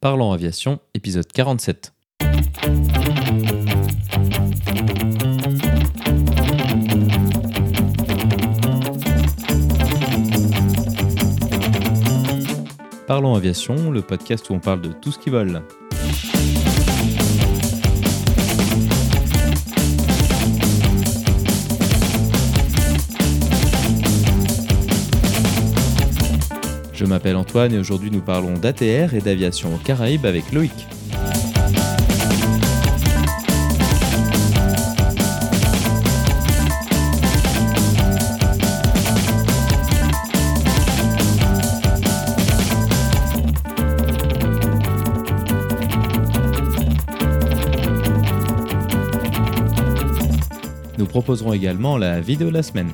Parlons Aviation, épisode 47. Parlons Aviation, le podcast où on parle de tout ce qui vole. M'appelle Antoine et aujourd'hui nous parlons d'ATR et d'aviation aux Caraïbes avec Loïc. Nous proposerons également la vidéo de la semaine.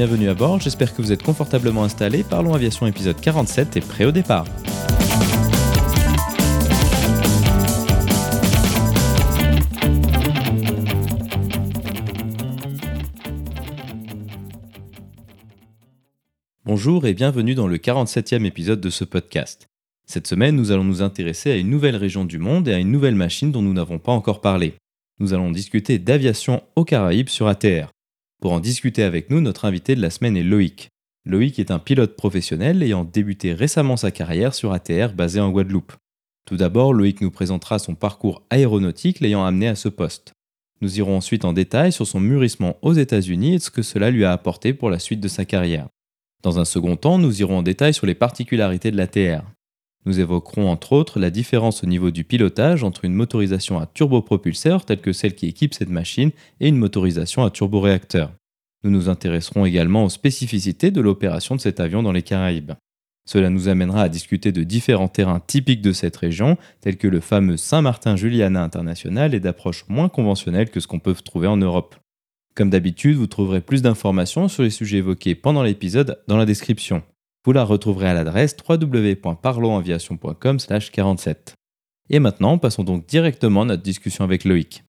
Bienvenue à bord, j'espère que vous êtes confortablement installés. Parlons Aviation épisode 47 et prêt au départ. Bonjour et bienvenue dans le 47e épisode de ce podcast. Cette semaine, nous allons nous intéresser à une nouvelle région du monde et à une nouvelle machine dont nous n'avons pas encore parlé. Nous allons discuter d'aviation aux Caraïbes sur ATR. Pour en discuter avec nous, notre invité de la semaine est Loïc. Loïc est un pilote professionnel ayant débuté récemment sa carrière sur ATR basé en Guadeloupe. Tout d'abord, Loïc nous présentera son parcours aéronautique l'ayant amené à ce poste. Nous irons ensuite en détail sur son mûrissement aux États-Unis et ce que cela lui a apporté pour la suite de sa carrière. Dans un second temps, nous irons en détail sur les particularités de l'ATR. Nous évoquerons entre autres la différence au niveau du pilotage entre une motorisation à turbopropulseur telle que celle qui équipe cette machine et une motorisation à turboréacteur. Nous nous intéresserons également aux spécificités de l'opération de cet avion dans les Caraïbes. Cela nous amènera à discuter de différents terrains typiques de cette région, tels que le fameux Saint-Martin-Juliana International et d'approches moins conventionnelles que ce qu'on peut trouver en Europe. Comme d'habitude, vous trouverez plus d'informations sur les sujets évoqués pendant l'épisode dans la description. Vous la retrouverez à l'adresse www.parlonsaviation.com/47. Et maintenant, passons donc directement à notre discussion avec Loïc.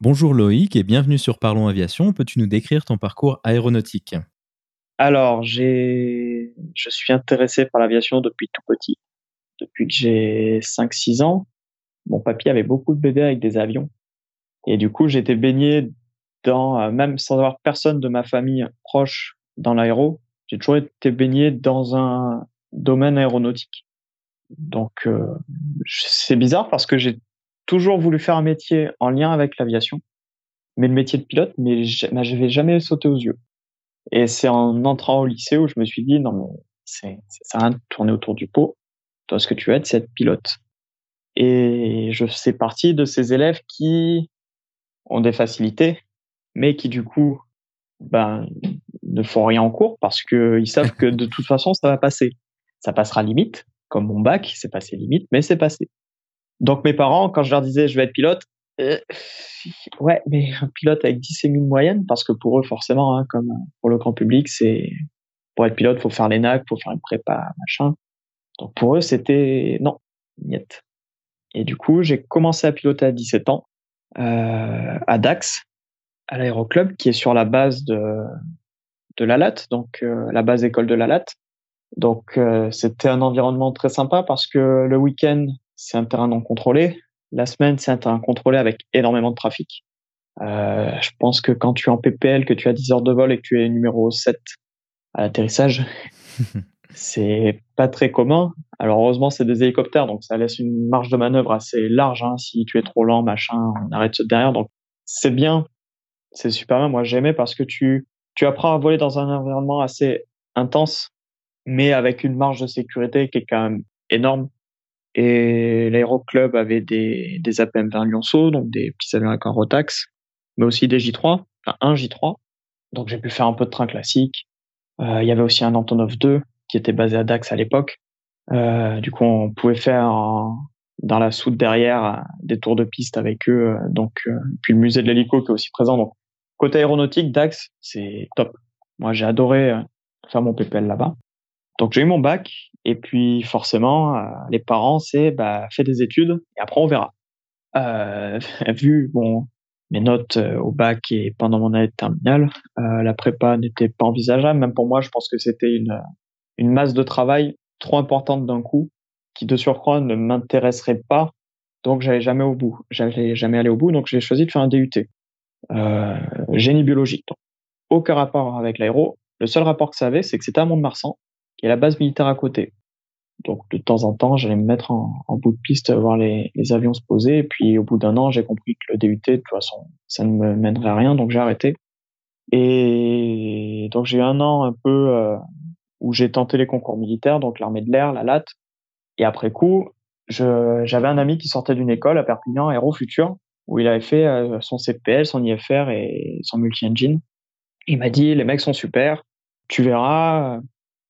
Bonjour Loïc et bienvenue sur Parlons Aviation. Peux-tu nous décrire ton parcours aéronautique? Alors, je suis intéressé par l'aviation depuis tout petit. Depuis que j'ai 5-6 ans, mon papy avait beaucoup de BD avec des avions. Et du coup, j'étais baigné dans, euh, même sans avoir personne de ma famille proche dans l'aéro, j'ai toujours été baigné dans un domaine aéronautique. Donc, euh, c'est bizarre parce que j'ai toujours voulu faire un métier en lien avec l'aviation, mais le métier de pilote, mais je vais jamais sauté aux yeux. Et c'est en entrant au lycée où je me suis dit, non, mais c'est, ça tourner autour du pot. Toi, ce que tu veux être, c'est être pilote. Et je fais partie de ces élèves qui ont des facilités, mais qui, du coup, ben, ne font rien en cours parce qu'ils savent que de toute façon, ça va passer. Ça passera limite, comme mon bac, c'est passé limite, mais c'est passé. Donc mes parents, quand je leur disais je vais être pilote, euh, ouais, mais un pilote avec 10 et 1000 moyenne, parce que pour eux forcément, hein, comme pour le grand public, c'est pour être pilote, faut faire l'ENAC, faut faire une prépa, machin. Donc pour eux, c'était non, niet. Et du coup, j'ai commencé à piloter à 17 ans euh, à Dax, à l'aéroclub, qui est sur la base de de la LAT, donc euh, la base école de la LAT. Donc euh, c'était un environnement très sympa parce que le week-end c'est un terrain non contrôlé. La semaine, c'est un terrain contrôlé avec énormément de trafic. Euh, je pense que quand tu es en PPL, que tu as 10 heures de vol et que tu es numéro 7 à l'atterrissage, c'est pas très commun. Alors heureusement, c'est des hélicoptères, donc ça laisse une marge de manœuvre assez large. Hein. Si tu es trop lent, machin, on arrête derrière. Donc c'est bien, c'est super bien. Moi, j'aimais parce que tu tu apprends à voler dans un environnement assez intense, mais avec une marge de sécurité qui est quand même énorme. Et l'aéroclub avait des, des APM-20 Lyonceau, donc des petits avions avec un Rotax, mais aussi des J3, enfin un J3. Donc j'ai pu faire un peu de train classique. Euh, il y avait aussi un Antonov 2 qui était basé à Dax à l'époque. Euh, du coup, on pouvait faire dans la soute derrière des tours de piste avec eux. Donc, euh, puis le musée de l'hélico qui est aussi présent. Donc, côté aéronautique, Dax, c'est top. Moi, j'ai adoré euh, faire mon PPL là-bas. Donc, j'ai eu mon bac Et puis forcément, euh, les parents, c'est bah, fais des études et après on verra. Euh, vu bon mes notes euh, au bac et pendant mon année de terminale, euh, la prépa n'était pas envisageable. Même pour moi, je pense que c'était une, une masse de travail trop importante d'un coup, qui de surcroît ne m'intéresserait pas. Donc j'allais jamais au bout. J'allais jamais aller au bout. Donc j'ai choisi de faire un DUT, euh, génie biologique. Donc, aucun rapport avec l'aéro. Le seul rapport que ça avait, c'est que c'était à Mont-de-Marsan, qui est la base militaire à côté. Donc de temps en temps, j'allais me mettre en, bout de piste, voir les, les, avions se poser. Et puis au bout d'un an, j'ai compris que le DUT, de toute façon, ça ne me mènerait à rien, donc j'ai arrêté. Et donc j'ai eu un an un peu euh, où j'ai tenté les concours militaires, donc l'armée de l'air, la LAT. Et après coup, j'avais un ami qui sortait d'une école à Perpignan, Aéro Futur, où il avait fait euh, son CPL, son IFR et son multi-engine. Il m'a dit, les mecs sont super, tu verras,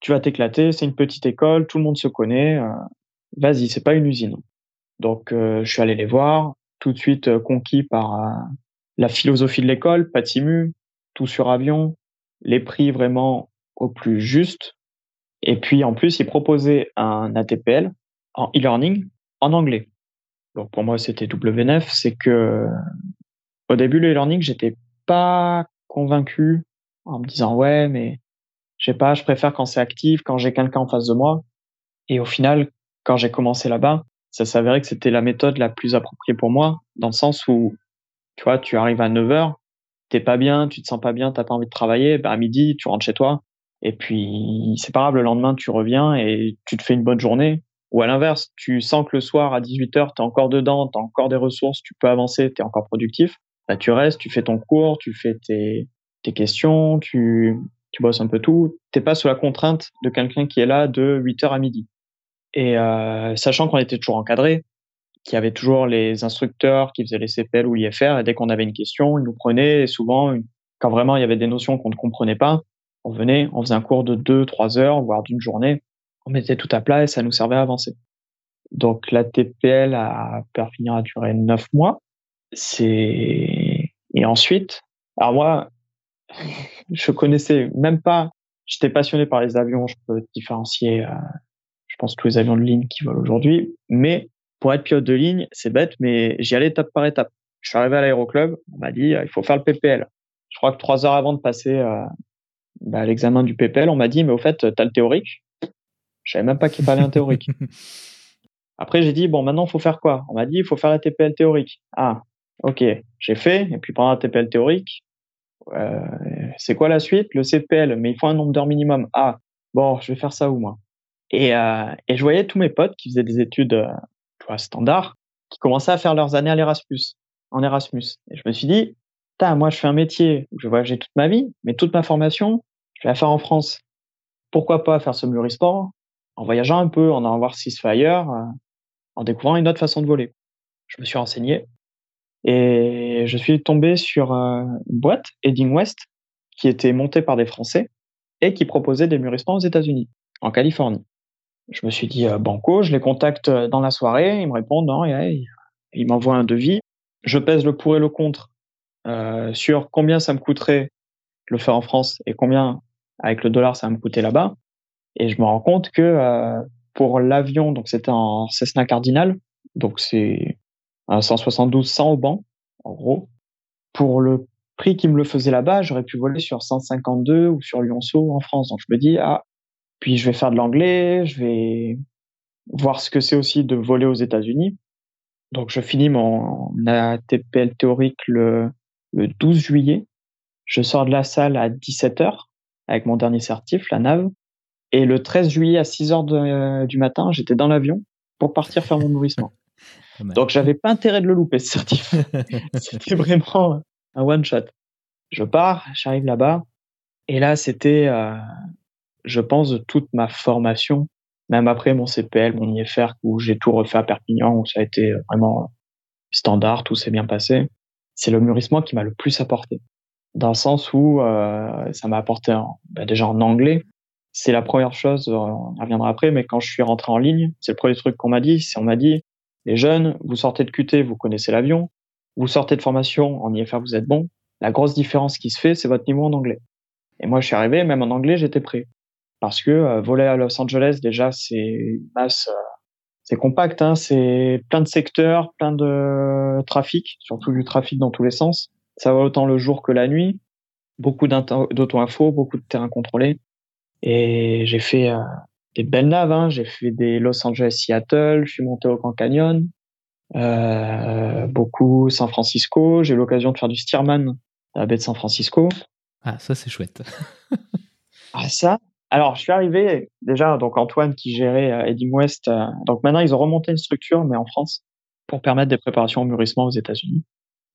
tu vas t'éclater, c'est une petite école, tout le monde se connaît, euh, vas-y, c'est pas une usine. Donc euh, je suis allé les voir, tout de suite conquis par la philosophie de l'école, pas de simu, tout sur avion, les prix vraiment au plus juste. Et puis en plus, ils proposaient un ATPL en e-learning en anglais. Donc pour moi, c'était W9, c'est que au début le e-learning, j'étais pas convaincu en me disant ouais, mais je sais pas, je préfère quand c'est actif, quand j'ai quelqu'un en face de moi. Et au final, quand j'ai commencé là-bas, ça s'avérait que c'était la méthode la plus appropriée pour moi, dans le sens où, tu vois, tu arrives à 9 heures, t'es pas bien, tu te sens pas bien, t'as pas envie de travailler, bah, à midi, tu rentres chez toi. Et puis, c'est pas grave, le lendemain, tu reviens et tu te fais une bonne journée. Ou à l'inverse, tu sens que le soir, à 18 heures, t'es encore dedans, t'as encore des ressources, tu peux avancer, t'es encore productif. Bah, tu restes, tu fais ton cours, tu fais tes, tes questions, tu, tu bosses un peu tout, t'es pas sous la contrainte de quelqu'un qui est là de 8h à midi. Et euh, sachant qu'on était toujours encadré, qu'il y avait toujours les instructeurs qui faisaient les CPL ou l'IFR, et dès qu'on avait une question, ils nous prenaient, et souvent, quand vraiment il y avait des notions qu'on ne comprenait pas, on venait, on faisait un cours de 2, 3 heures, voire d'une journée, on mettait tout à plat et ça nous servait à avancer. Donc la TPL a Perpignan a duré 9 mois. C'est et ensuite, alors moi, je connaissais même pas. J'étais passionné par les avions. Je peux différencier, euh, je pense, tous les avions de ligne qui volent aujourd'hui. Mais pour être pilote de ligne, c'est bête, mais j'y allais étape par étape. Je suis arrivé à l'aéroclub. On m'a dit, euh, il faut faire le PPL. Je crois que trois heures avant de passer euh, bah, l'examen du PPL, on m'a dit, mais au fait, t'as le théorique. Je savais même pas qu'il fallait un théorique. Après, j'ai dit, bon, maintenant, faut faire quoi? On m'a dit, il faut faire la TPL théorique. Ah, ok, j'ai fait. Et puis pendant la TPL théorique, euh, c'est quoi la suite? Le CPL, mais il faut un nombre d'heures minimum. Ah, bon, je vais faire ça où moi et, euh, et je voyais tous mes potes qui faisaient des études euh, tu vois, standards, qui commençaient à faire leurs années à l'Erasmus, en Erasmus. Et je me suis dit, moi je fais un métier où je vais voyager toute ma vie, mais toute ma formation, je vais la faire en France. Pourquoi pas faire ce mûrisport en voyageant un peu, en allant voir ce qui se fait ailleurs, euh, en découvrant une autre façon de voler. Je me suis renseigné et je suis tombé sur euh, une boîte, Heading West, qui était montée par des Français et qui proposait des mûrissements aux États-Unis, en Californie. Je me suis dit, euh, banco, je les contacte dans la soirée, ils me répondent, non, et, ils m'envoient un devis. Je pèse le pour et le contre euh, sur combien ça me coûterait le faire en France et combien avec le dollar ça va me coûter là-bas. Et je me rends compte que euh, pour l'avion, donc c'était en Cessna Cardinal, donc c'est un 172 100 au banc, en gros. Pour le prix qui me le faisait là-bas, j'aurais pu voler sur 152 ou sur Lyonceau en France. Donc je me dis, ah, puis je vais faire de l'anglais, je vais voir ce que c'est aussi de voler aux États-Unis. Donc je finis mon ATPL théorique le, le 12 juillet. Je sors de la salle à 17h avec mon dernier certif, la nave. Et le 13 juillet à 6h du matin, j'étais dans l'avion pour partir faire mon nourrissement. Donc j'avais pas intérêt de le louper ce certif. c'était vraiment un one shot. Je pars, j'arrive là-bas et là c'était, euh, je pense, toute ma formation, même après mon CPL, mon IFR où j'ai tout refait à Perpignan où ça a été vraiment standard, tout s'est bien passé. C'est le mûrissement qui m'a le plus apporté, dans le sens où euh, ça m'a apporté en, bah déjà en anglais. C'est la première chose, on y reviendra après, mais quand je suis rentré en ligne, c'est le premier truc qu'on m'a dit, c'est on m'a dit les jeunes, vous sortez de QT, vous connaissez l'avion. Vous sortez de formation, en IFR, vous êtes bon. La grosse différence qui se fait, c'est votre niveau en anglais. Et moi, je suis arrivé, même en anglais, j'étais prêt. parce que voler à Los Angeles déjà c'est une masse c'est compact, hein, c'est plein de secteurs, plein de trafic, surtout du trafic dans tous les sens. Ça va autant le jour que la nuit. Beaucoup d'auto-info, beaucoup de terrains contrôlés. Et j'ai fait euh, des belles naves. Hein. J'ai fait des Los Angeles-Seattle. Je suis monté au Grand Canyon. Euh, beaucoup San Francisco. J'ai eu l'occasion de faire du Stearman à la baie de San Francisco. Ah, ça c'est chouette. ah ça, alors, je suis arrivé déjà, donc Antoine qui gérait euh, Heading West. Euh, donc maintenant, ils ont remonté une structure, mais en France, pour permettre des préparations au mûrissement aux États-Unis.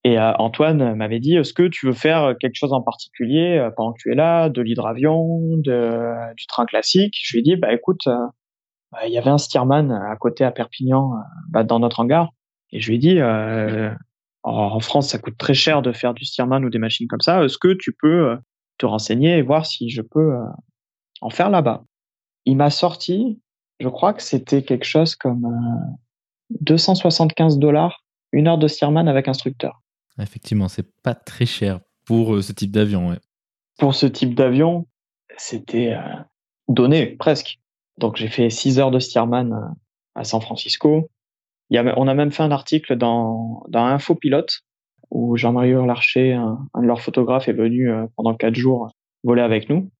Et euh, Antoine m'avait dit, est-ce que tu veux faire quelque chose en particulier euh, pendant que tu es là, de l'hydravion, de, du train classique? Je lui ai dit, bah écoute, bah, il y avait un Stearman à côté à Perpignan, bah, dans notre hangar. Et je lui ai dit, en France, ça coûte très cher de faire du Stearman ou des machines comme ça. Est-ce que tu peux te renseigner et voir si je peux en faire là-bas? Il m'a sorti, je crois que c'était quelque chose comme 275 euh, dollars, une heure de Stearman avec instructeur. Effectivement, c'est pas très cher pour euh, ce type d'avion. Pour ce type d'avion, c'était euh, donné presque. Donc j'ai fait 6 heures de Stearman à San Francisco. On a même fait un article dans, dans Info où Jean-Marie Larcher, un, un, de leurs photographes, est venu pendant 4 jours voler avec nous.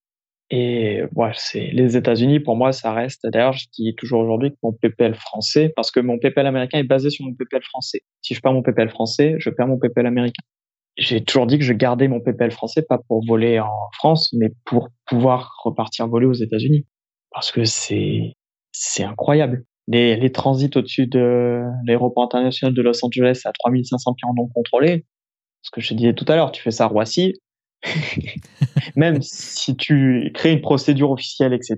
Et voilà, c'est les États-Unis pour moi, ça reste. D'ailleurs, je dis toujours aujourd'hui que mon PPL français, parce que mon PPL américain est basé sur mon PPL français. Si je perds mon PPL français, je perds mon PPL américain. J'ai toujours dit que je gardais mon PPL français pas pour voler en France, mais pour pouvoir repartir voler aux États-Unis, parce que c'est c'est incroyable. Les, les transits au-dessus de l'aéroport international de Los Angeles à 3500 pieds en non contrôlé. Ce que je disais tout à l'heure, tu fais ça Roissy, Même si tu crées une procédure officielle, etc.,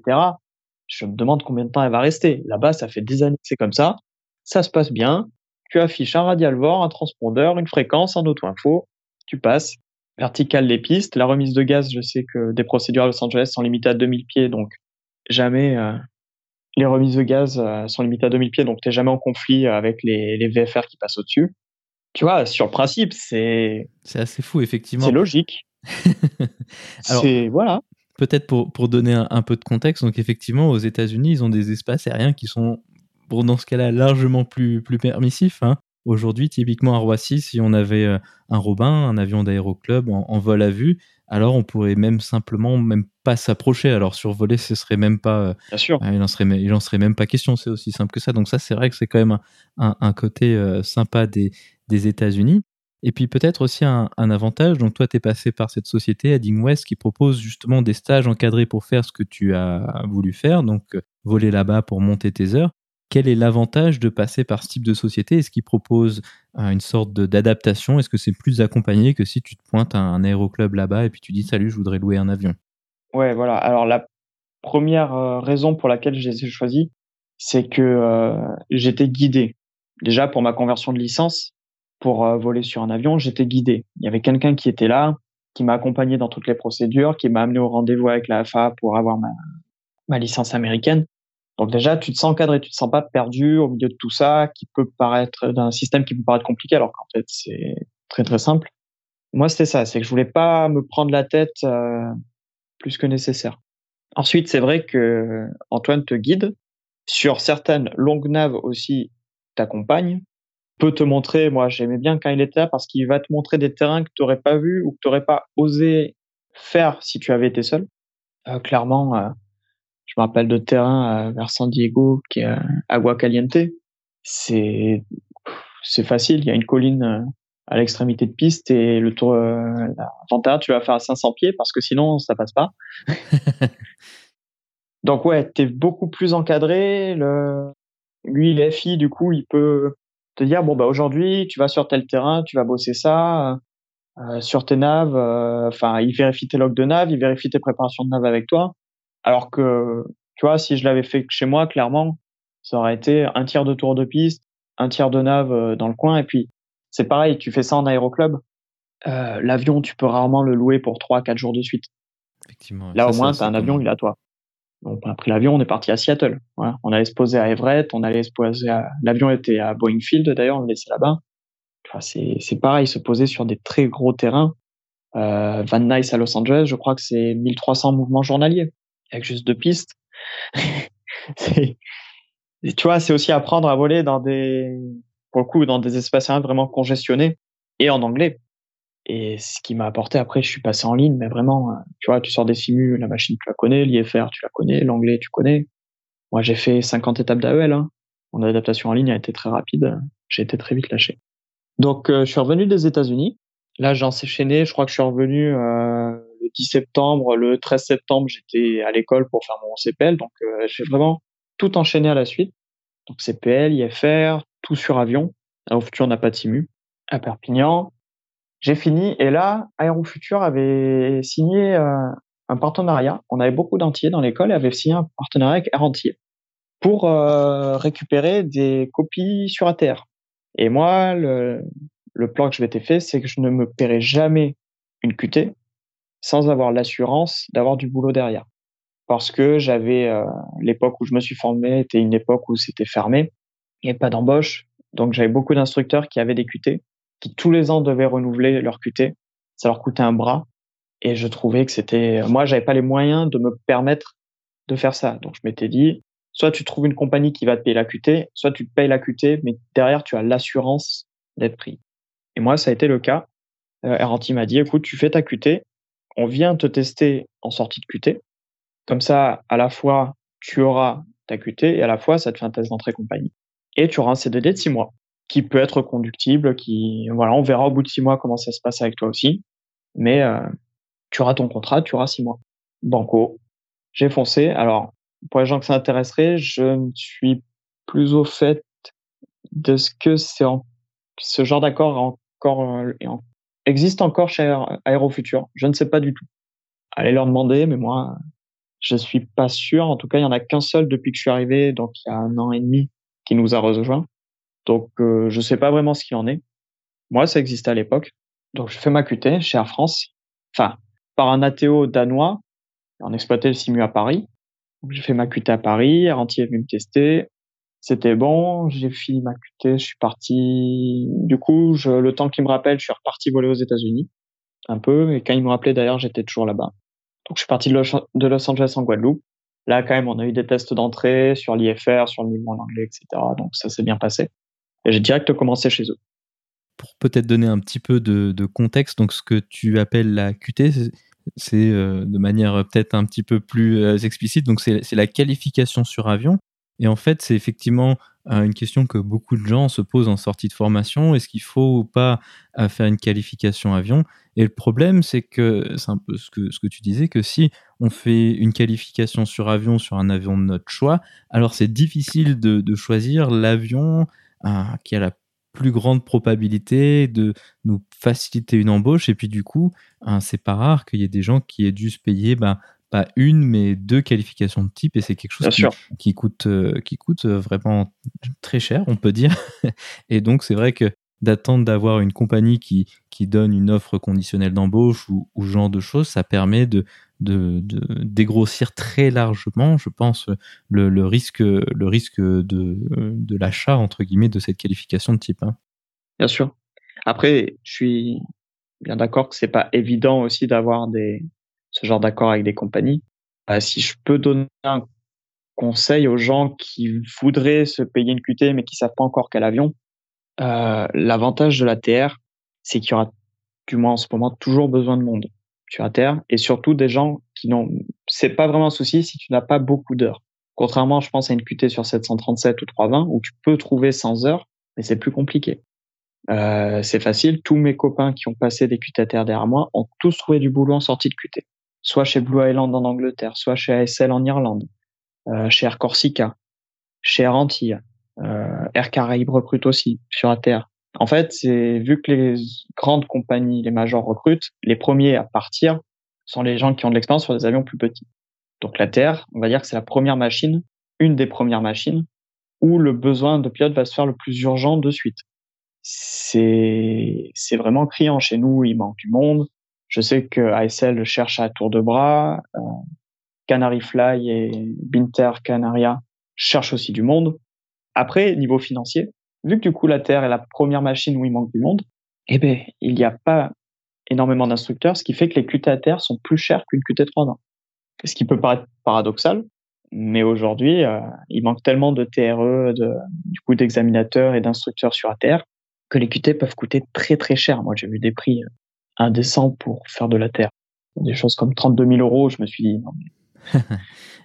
je me demande combien de temps elle va rester. Là-bas, ça fait des années que c'est comme ça. Ça se passe bien. Tu affiches un radial VOR, un transpondeur, une fréquence, un auto-info. Tu passes. Vertical les pistes. La remise de gaz, je sais que des procédures à Los Angeles sont limitées à 2000 pieds, donc jamais euh, les remises de gaz euh, sont limitées à 2000 pieds, donc tu n'es jamais en conflit avec les, les VFR qui passent au-dessus. Tu vois, sur le principe, c'est... C'est assez fou, effectivement. C'est logique. c'est voilà. Peut-être pour, pour donner un, peu de contexte, donc effectivement, aux États-Unis, ils ont des espaces aériens qui sont, bon, dans ce cas-là, largement plus, plus permissifs. Hein. Aujourd'hui, typiquement à Roissy, si on avait euh, un Robin, un avion d'aéroclub en, en, vol à vue, alors on pourrait même simplement même pas s'approcher. Alors survoler, ce serait même pas. Euh, Bien sûr. il en serait, il en serait même pas question. C'est aussi simple que ça. Donc ça, c'est vrai que c'est quand même un, un, côté euh, sympa des, des États-Unis. Et puis peut-être aussi un, avantage, donc toi tu es passé par cette société Heading West qui propose justement des stages encadrés pour faire ce que tu as voulu faire, donc euh, voler là-bas pour monter tes heures. Quel est l'avantage de passer par ce type de société? Est-ce qu'ils proposent euh, une sorte d'adaptation? Est-ce que c'est plus accompagné que si tu te pointes à un aéroclub là-bas et puis tu dis salut, je voudrais louer un avion? Ouais, voilà. Alors la première euh, raison pour laquelle j'ai choisi, c'est que j'étais guidé. Déjà pour ma conversion de licence, pour euh, voler sur un avion, j'étais guidé. Il y avait quelqu'un qui était là, qui m'a accompagné dans toutes les procédures, qui m'a amené au rendez-vous avec la FAA pour avoir ma, licence américaine. Donc déjà, tu te sens encadré, tu te sens pas perdu au milieu de tout ça, qui peut paraître d'un système qui peut paraître compliqué, alors qu'en fait c'est très très simple. Moi, c'était ça, c'est que je voulais pas me prendre la tête euh, plus que nécessaire. Ensuite, c'est vrai que Antoine te guide sur certaines longues naves aussi, t'accompagne peut te montrer, moi j'aimais bien quand il était là parce qu'il va te montrer des terrains que tu n'aurais pas vu ou que tu n'aurais pas osé faire si tu avais été seul. Euh, clairement, euh, je me rappelle de terrains euh, vers San Diego qui est Agua Caliente. C'est c'est facile, il y a une colline à l'extrémité de piste et le tour l'intérieur tu vas faire à 500 pieds parce que sinon ça passe pas. Donc ouais, tu es beaucoup plus encadré, le lui il FI du coup, il peut te dire bon bah aujourd'hui tu vas sur tel terrain, tu vas bosser ça euh, sur tes naves. Euh, enfin, il vérifie tes logs de nav, il vérifie tes préparations de nav avec toi. Alors que tu vois, si je l'avais fait chez moi, clairement, ça aurait été un tiers de tour de piste, un tiers de nav euh, dans le coin, et puis c'est pareil, tu fais ça en aéroclub. Euh, L'avion, tu peux rarement le louer pour 3-4 jours de suite. Effectivement. Là, au moins, tu as un avion, il est à toi. On a pris l'avion, on est parti à Seattle. On allait se poser à Everett, on allait se poser à... L'avion était à Boeing Field d'ailleurs, on le laissait là-bas. Enfin, c'est pareil, se poser sur des très gros terrains. Euh, Van Nuys à Los Angeles, je crois que c'est 1300 mouvements journaliers. avec juste deux pistes. tu vois, c'est aussi apprendre à voler dans des, pour le coup, dans des espaces vraiment congestionnés et en anglais. Et ce qui m'a apporté après, je suis passé en ligne, mais vraiment, euh, tu vois, tu sors des simus, la machine, tu la connais, l'IFR, tu la connais, l'anglais, tu connais. Moi, j'ai fait 50 étapes d'AEL. Hein. Mon adaptation en ligne a été très rapide. J'ai été très vite lâché. Donc, euh, je suis revenu des États-Unis. Là, j'en enchaîné. Je crois que je suis revenu euh, le 10 septembre. Le 13 septembre, j'étais à l'école pour faire mon CPL. Donc, euh, j'ai vraiment tout enchaîné à la suite. Donc, CPL, IFR, tout sur avion. Aérofutur n'a pas de simu. À Perpignan. J'ai fini. Et là, Aérofutur avait signé euh, un partenariat. On avait beaucoup d'entiers dans l'école et avait signé un partenariat avec Air Entier pour euh, récupérer des copies sur ATR. Et moi, le, plan que je m'étais fait, c'est que je ne me paierai jamais une QT sans avoir l'assurance d'avoir du boulot derrière. Parce que j'avais euh, l'époque où je me suis formé était une époque où c'était fermé, il n'y avait pas d'embauche, donc j'avais beaucoup d'instructeurs qui avaient des QT, tous les ans devaient renouveler leur QT. Ça leur coûtait un bras, et je trouvais que c'était, moi, j'avais pas les moyens de me permettre de faire ça. Donc je m'étais dit, soit tu trouves une compagnie qui va te payer la QT, soit tu payes la QT, mais derrière tu as l'assurance d'être pris. Et moi, ça a été le cas. Euh, m'a dit, écoute, tu fais ta QT, on vient te tester en sortie de QT. Comme ça, à la fois, tu auras ta QT et à la fois, ça te fait un test d'entrée compagnie. Et tu auras un CDD de six mois qui peut être conductible, qui, voilà, on verra au bout de six mois comment ça se passe avec toi aussi. Mais euh, tu auras ton contrat, tu auras six mois. Banco. J'ai foncé. Alors, pour les gens que ça intéresserait, je ne suis plus au fait de ce que c'est ce genre d'accord encore existe encore chez Aérofutur. Je ne sais pas du tout. Allez leur demander, mais moi, je suis pas sûr. En tout cas, il y en a qu'un seul depuis que je suis arrivé, donc il y a un an et demi, qui nous a rejoint. Donc, euh, je sais pas vraiment ce qu'il en est. Moi, ça existait à l'époque. Donc, je fais ma QT chez Air France. Enfin, par un ATO danois. On exploitait le simu à Paris. J'ai fait ma QT à Paris. Air est venu me tester. C'était bon, j'ai fini ma QT, je suis parti. Du coup, je, le temps qu'il me rappelle, je suis reparti voler aux États-Unis, un peu. Et quand il me rappelait d'ailleurs, j'étais toujours là-bas. Donc, je suis parti de Los, Angeles en Guadeloupe. Là, quand même, on a eu des tests d'entrée sur l'IFR, sur le niveau en anglais, etc. Donc, ça s'est bien passé. Et j'ai direct commencé chez eux. Pour peut-être donner un petit peu de, contexte, donc ce que tu appelles la QT, c'est euh, de manière peut-être un petit peu plus euh, explicite. Donc, c'est la qualification sur avion. Et en fait, c'est effectivement euh, une question que beaucoup de gens se posent en sortie de formation. Est-ce qu'il faut ou pas faire une qualification avion? Et le problème, c'est que c'est un peu ce que, ce que tu disais, que si on fait une qualification sur avion, sur un avion de notre choix, alors c'est difficile de choisir l'avion qui a la plus grande probabilité de nous faciliter une embauche. Et puis du coup, hein, c'est pas rare qu'il y ait des gens qui aient dû se payer ben, pas une, mais deux qualifications de type, et c'est quelque chose qui, coûte, euh, qui coûte euh, vraiment très cher, on peut dire. et donc, c'est vrai que d'attendre d'avoir une compagnie qui, qui donne une offre conditionnelle d'embauche ou, ou, genre de choses, ça permet de, de, dégrossir très largement, je pense, le, risque, le risque de, l'achat, entre guillemets, de cette qualification de type. Hein. Bien sûr. Après, je suis bien d'accord que c'est pas évident aussi d'avoir ce genre d'accord avec des compagnies. Euh, si je peux donner un conseil aux gens qui voudraient se payer une QT mais qui savent pas encore quel avion, euh, l'avantage de la TR, c'est qu'il y aura, du moins en ce moment, toujours besoin de monde sur la TR et surtout des gens qui n'ont, c'est pas vraiment un souci si tu n'as pas beaucoup d'heures. Contrairement, je pense à une QT sur 737 ou 320 où tu peux trouver 100 heures, mais c'est plus compliqué. Euh, c'est facile. Tous mes copains qui ont passé des QT TR derrière moi ont tous trouvé du boulot en sortie de QT soit chez Blue Island en Angleterre, soit chez ASL en Irlande, euh, chez Air Corsica, chez Air Antilles, euh, Air Caraïbes recrute aussi sur la Terre. En fait, c'est vu que les grandes compagnies, les majors recrutent, les premiers à partir sont les gens qui ont de l'expérience sur des avions plus petits. Donc la Terre, on va dire que c'est la première machine, une des premières machines où le besoin de pilote va se faire le plus urgent de suite. C'est c'est vraiment criant chez nous, il manque du monde. Je sais que ASL cherche à tour de bras. Euh, Canary Fly et Binter Canaria cherchent aussi du monde. Après, niveau financier, vu que du coup la Terre est la première machine où il manque du monde, eh ben, il n'y a pas énormément d'instructeurs, ce qui fait que les QT à terre sont plus chers qu'une QT 3 ans. Ce qui peut paraître paradoxal, mais aujourd'hui, euh, il manque tellement de TRE, du coup d'examinateurs et d'instructeurs sur ATR que les QT peuvent coûter très très cher. Moi, j'ai vu des prix euh, indécents pour faire de l'ATR. Des choses comme 32 000 euros, je me suis dit.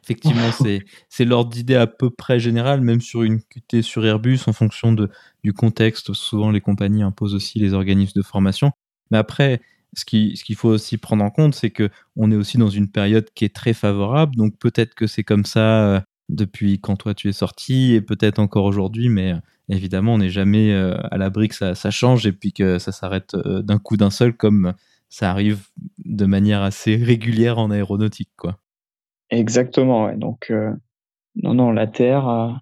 Effectivement, c'est c'est l'ordre d'idée à peu près général, même sur une QT sur Airbus, en fonction de, du contexte. Souvent, les compagnies imposent aussi les organismes de formation. Mais après, ce qu'il ce qu'il faut aussi prendre en compte, c'est que on est aussi dans une période qui est très favorable. Donc peut-être que c'est comme ça euh, depuis quand toi tu es sorti et peut-être encore aujourd'hui, mais euh, évidemment on n'est jamais euh, à l'abri que ça, ça, change et puis que ça s'arrête d'un coup d'un seul comme ça arrive de manière assez régulière en aéronautique, quoi. Exactement. Ouais. Donc non non la Terre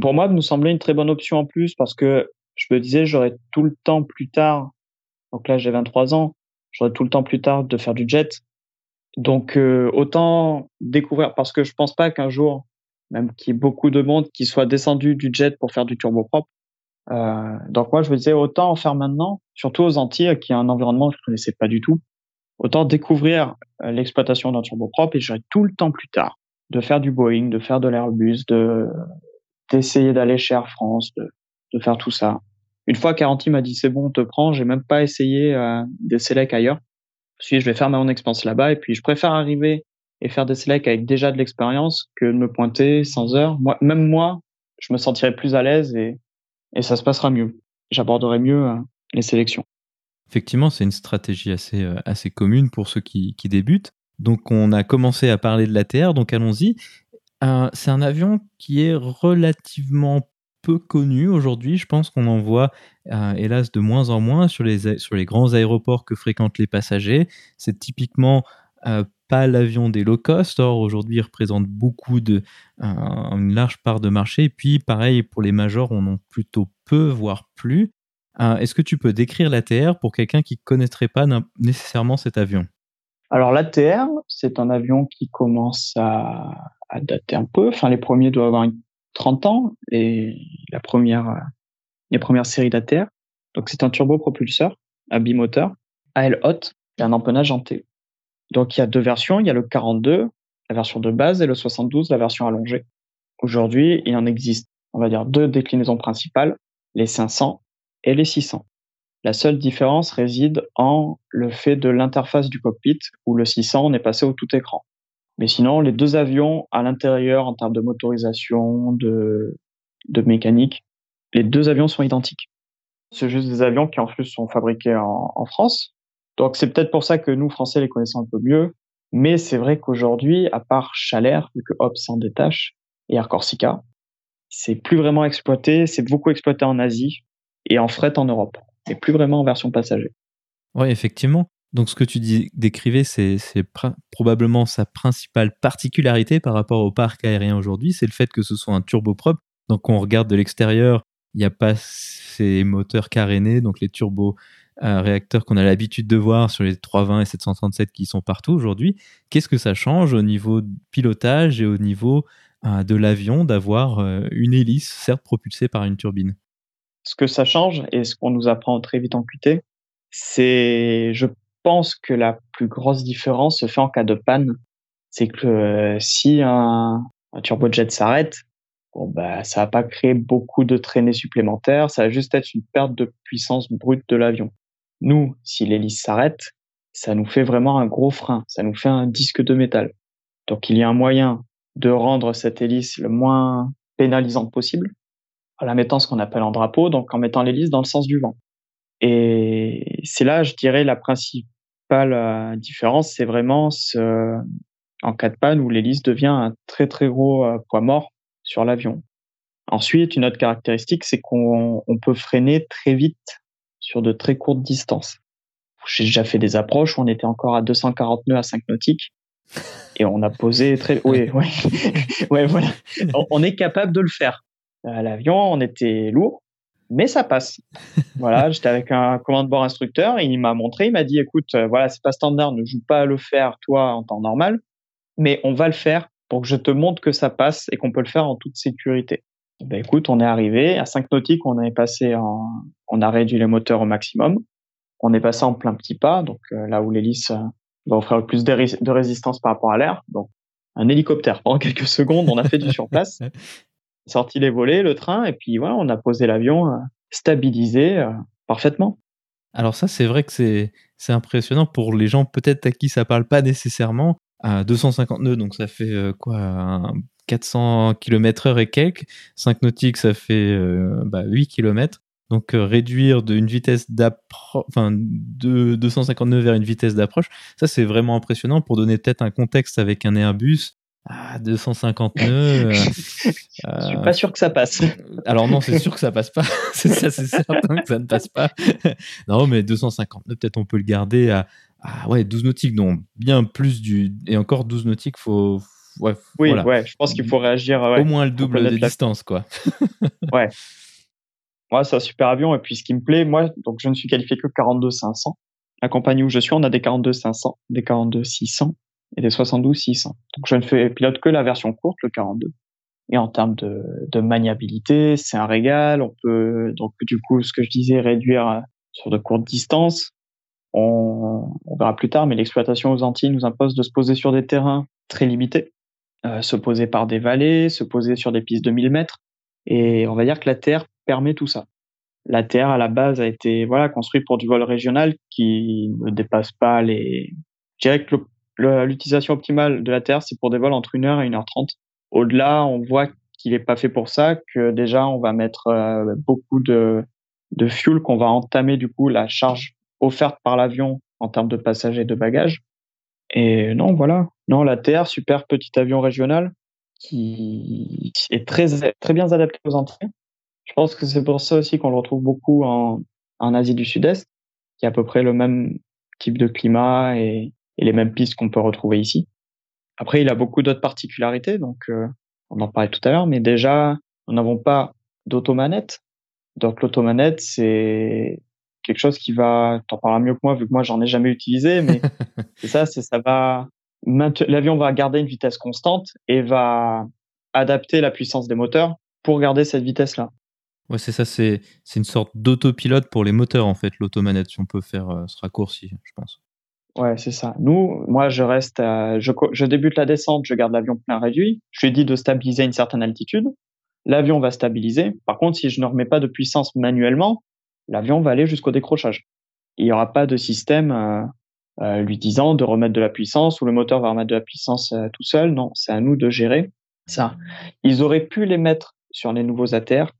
pour moi me semblait une très bonne option en plus parce que je me disais j'aurais tout le temps plus tard donc là j'ai 23 ans j'aurai tout le temps plus tard de faire du jet. Donc euh, autant découvrir parce que je pense pas qu'un jour, même qu'il y ait beaucoup de monde qui soit descendu du jet pour faire du turboprop. Euh, donc moi je me disais autant en faire maintenant, surtout aux Antilles qui est un environnement que je connaissais pas du tout. Autant découvrir euh, l'exploitation d'un turboprop et j'aurai tout le temps plus tard de faire du Boeing, de faire de l'Airbus, de d'essayer d'aller chez Air France, de, de faire tout ça. Une fois qu'Aranti m'a dit c'est bon, on te prend, j'ai même pas essayé euh, des selects ailleurs. Je je vais faire ma own expérience là-bas et puis je préfère arriver et faire des selects avec déjà de l'expérience que de me pointer sans heures. Moi, même moi, je me sentirais plus à l'aise et, et ça se passera mieux. J'aborderai mieux euh, les sélections. Effectivement, c'est une stratégie assez, euh, assez commune pour ceux qui, qui débutent. Donc, on a commencé à parler de l'ATR, donc allons-y. C'est un avion qui est relativement peu connu aujourd'hui. Je pense qu'on en voit, euh, hélas, de moins en moins sur les, sur les grands aéroports que fréquentent les passagers. C'est typiquement euh, pas l'avion des low cost. Or, aujourd'hui, il représente beaucoup de, une large part de marché. Et puis, pareil, pour les majors, on en plutôt peu, voire plus. Euh, est-ce que tu peux décrire l'ATR pour quelqu'un qui ne connaîtrait pas nécessairement cet avion? Alors, l'ATR, c'est un avion qui commence à, à dater un peu. Enfin, les premiers doivent avoir une 30 ans, et la première, euh, les premières séries d'ATR. Donc c'est un turbopropulseur à bimoteur, AL hot et un empennage en T. Donc il y a deux versions, il y a le 42, la version de base, et le 72, la version allongée. Aujourd'hui, il en existe, on va dire, deux déclinaisons principales, les 500 et les 600. La seule différence réside en le fait de l'interface du cockpit, où le 600, on est passé au tout écran. Mais sinon, les deux avions à l'intérieur, en termes de motorisation, de, de mécanique, les deux avions sont identiques. C'est juste des avions qui en plus sont fabriqués en, en France. Donc c'est peut-être pour ça que nous, Français, les connaissons un peu mieux. Mais c'est vrai qu'aujourd'hui, à part Chalère, vu que Hop s'en détache, et Air Corsica, c'est plus vraiment exploité. C'est beaucoup exploité en Asie et en fret en Europe, mais plus vraiment en version passager. Oui, effectivement. Donc, ce que tu décrivais, c'est probablement sa principale particularité par rapport au parc aérien aujourd'hui, c'est le fait que ce soit un turboprop. Donc, quand on regarde de l'extérieur, il n'y a pas ces moteurs carénés, donc les turbo euh, réacteurs qu'on a l'habitude de voir sur les 320 et 737 qui sont partout aujourd'hui. Qu'est-ce que ça change au niveau pilotage et au niveau euh, de l'avion d'avoir euh, une hélice, certes propulsée par une turbine? Ce que ça change et ce qu'on nous apprend très vite en QT, c'est, je pense que la plus grosse différence se fait en cas de panne. C'est que euh, si un, turbojet s'arrête, bon bah ça va pas créer beaucoup de traînées supplémentaires, ça va juste être une perte de puissance brute de l'avion. Nous, si l'hélice s'arrête, ça nous fait vraiment un gros frein, ça nous fait un disque de métal. Donc il y a un moyen de rendre cette hélice le moins pénalisante possible en la mettant ce qu'on appelle en drapeau, donc en mettant l'hélice dans le sens du vent. Et c'est là, je dirais, la principale la différence, c'est vraiment ce, en cas de panne où l'hélice devient un très très gros euh, poids mort sur l'avion. Ensuite, une autre caractéristique, c'est qu'on on peut freiner très vite sur de très courtes distances. J'ai déjà fait des approches où on était encore à 240 nœuds à 5 nautiques et on a posé très, oui, oui, ouais, voilà. On est capable de le faire. L'avion, on était lourd, mais ça passe. voilà, j'étais avec un commandant de bord instructeur et il m'a montré, il m'a dit, écoute, euh, voilà, c'est pas standard, ne joue pas à le faire toi en temps normal, mais on va le faire pour que je te montre que ça passe et qu'on peut le faire en toute sécurité. Ben écoute, on est arrivé à 5 nautiques, on avait passé en, on a réduit les moteurs au maximum. On est passé en plein petit pas, donc euh, là où l'hélice euh, va offrir le plus de, de, résistance par rapport à l'air. Donc un hélicoptère. Pendant quelques secondes, on a fait du surplace, sorti les volets, le train, et puis voilà, on a posé l'avion euh, stabilisé euh, parfaitement. Alors ça, c'est vrai que c'est c'est impressionnant pour les gens peut-être à qui ça parle pas nécessairement. À 250 nœuds, donc ça fait euh, quoi 400 km heure et quelques. 5 nautiques, ça fait bah, 8 km. Donc réduire d'une vitesse d'approche, enfin de 259 vers une vitesse d'approche, ça c'est vraiment impressionnant pour donner peut-être un contexte avec un Airbus à 250 nœuds. Euh, Je suis pas sûr que ça passe. Alors non, c'est sûr que ça passe pas. c'est ça, c'est certain que ça ne passe pas. non, mais 250 nœuds, peut-être on peut le garder à, ouais 12 nautiques, non, bien plus du et encore 12 nautiques, faut ouais, oui, ouais, je pense qu'il faut réagir au moins le double de distance, quoi. ouais. Ouais, c'est un super avion. Et puis, ce qui me plaît, moi, donc, je ne suis qualifié que 42 500. La compagnie où je suis, on a des 42 500, des 42 600 et des 72 600. Donc, je ne fais pilote que la version courte, le 42. Et en termes de, maniabilité, c'est un régal. On peut, donc, du coup, ce que je disais, réduire euh, sur de courtes distances. On, verra plus tard, mais l'exploitation aux Antilles nous impose de se poser sur des terrains très limités, euh, se poser par des vallées, se poser sur des pistes de 1000 mètres. Et on va dire que la Terre permet tout ça. La Terre, à la base, a été voilà construite pour du vol régional qui ne dépasse pas les. Je dirais que l'utilisation optimale de la Terre, c'est pour des vols entre 1 heure et 1 heure 30 Au-delà, on voit qu'il n'est pas fait pour ça, que déjà, on va mettre euh, beaucoup de, fuel, qu'on va entamer du coup la charge offerte par l'avion en termes de passagers et de bagages. Et non, voilà. Non, la Terre, super petit avion régional qui est très, très bien adapté aux entrées. Je pense que c'est pour ça aussi qu'on le retrouve beaucoup en, en Asie du Sud-Est, qui a à peu près le même type de climat et, et les mêmes pistes qu'on peut retrouver ici. Après, il a beaucoup d'autres particularités, donc euh, on en parlait tout à l'heure, mais déjà, nous n'avons pas d'automanette. Donc l'automanette, c'est quelque chose qui va, t'en parleras mieux que moi, vu que moi j'en ai jamais utilisé, mais c'est ça, c'est ça va l'avion va garder une vitesse constante et va adapter la puissance des moteurs pour garder cette vitesse-là. Ouais, c'est ça, c'est une sorte d'autopilote pour les moteurs en fait, l'automanette, si on peut faire euh, ce raccourci, je pense. Ouais, c'est ça. Nous, moi, je reste, je, je, débute la descente, je garde l'avion plein réduit. Je lui dit de stabiliser une certaine altitude. L'avion va stabiliser. Par contre, si je ne remets pas de puissance manuellement, l'avion va aller jusqu'au décrochage. Il n'y aura pas de système euh, euh, lui disant de remettre de la puissance ou le moteur va remettre de la puissance euh, tout seul. Non, c'est à nous de gérer ça. Ils auraient pu les mettre sur les nouveaux ATR,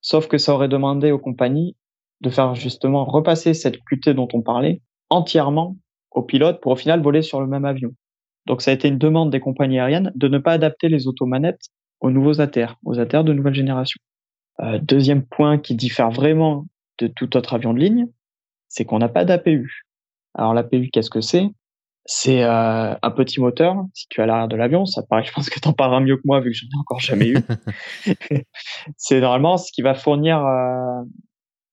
sauf que ça aurait demandé aux compagnies de faire justement repasser cette QT dont on parlait entièrement au pilote pour au final voler sur le même avion. Donc ça a été une demande des compagnies aériennes de ne pas adapter les automanettes aux nouveaux ATR, aux ATR de nouvelle génération. Euh, deuxième point qui diffère vraiment de tout autre avion de ligne, c'est qu'on n'a pas d'APU. Alors l'APU, qu'est-ce que c'est? C'est euh, un petit moteur situé à l'arrière de l'avion. Ça paraît, je pense que tu en parleras mieux que moi vu que j'en ai encore jamais eu. c'est normalement ce qui va fournir euh,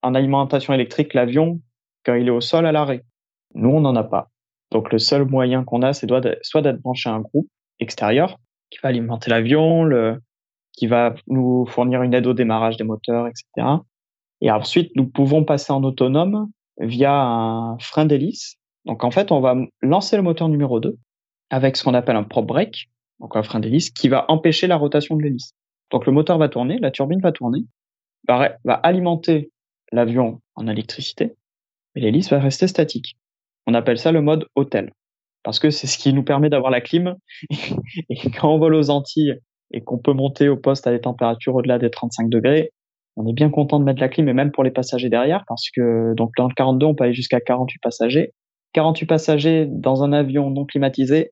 en alimentation électrique l'avion quand il est au sol à l'arrêt. Nous, on n'en a pas. Donc le seul moyen qu'on a, c'est soit d'être branché à un groupe extérieur qui va alimenter l'avion, qui va nous fournir une aide au démarrage des moteurs, etc. Et ensuite, nous pouvons passer en autonome via un frein d'hélice. Donc en fait, on va lancer le moteur numéro 2 avec ce qu'on appelle un prop brake, donc un frein d'hélice, qui va empêcher la rotation de l'hélice. Donc le moteur va tourner, la turbine va tourner, va, alimenter l'avion en électricité, et l'hélice va rester statique. On appelle ça le mode hôtel, parce que c'est ce qui nous permet d'avoir la clim. et quand on vole aux Antilles et qu'on peut monter au poste à des températures au-delà des 35 degrés, on est bien content de mettre la clim, et même pour les passagers derrière, parce que dans le 42, on peut aller jusqu'à 48 passagers. 48 passagers dans un avion non climatisé,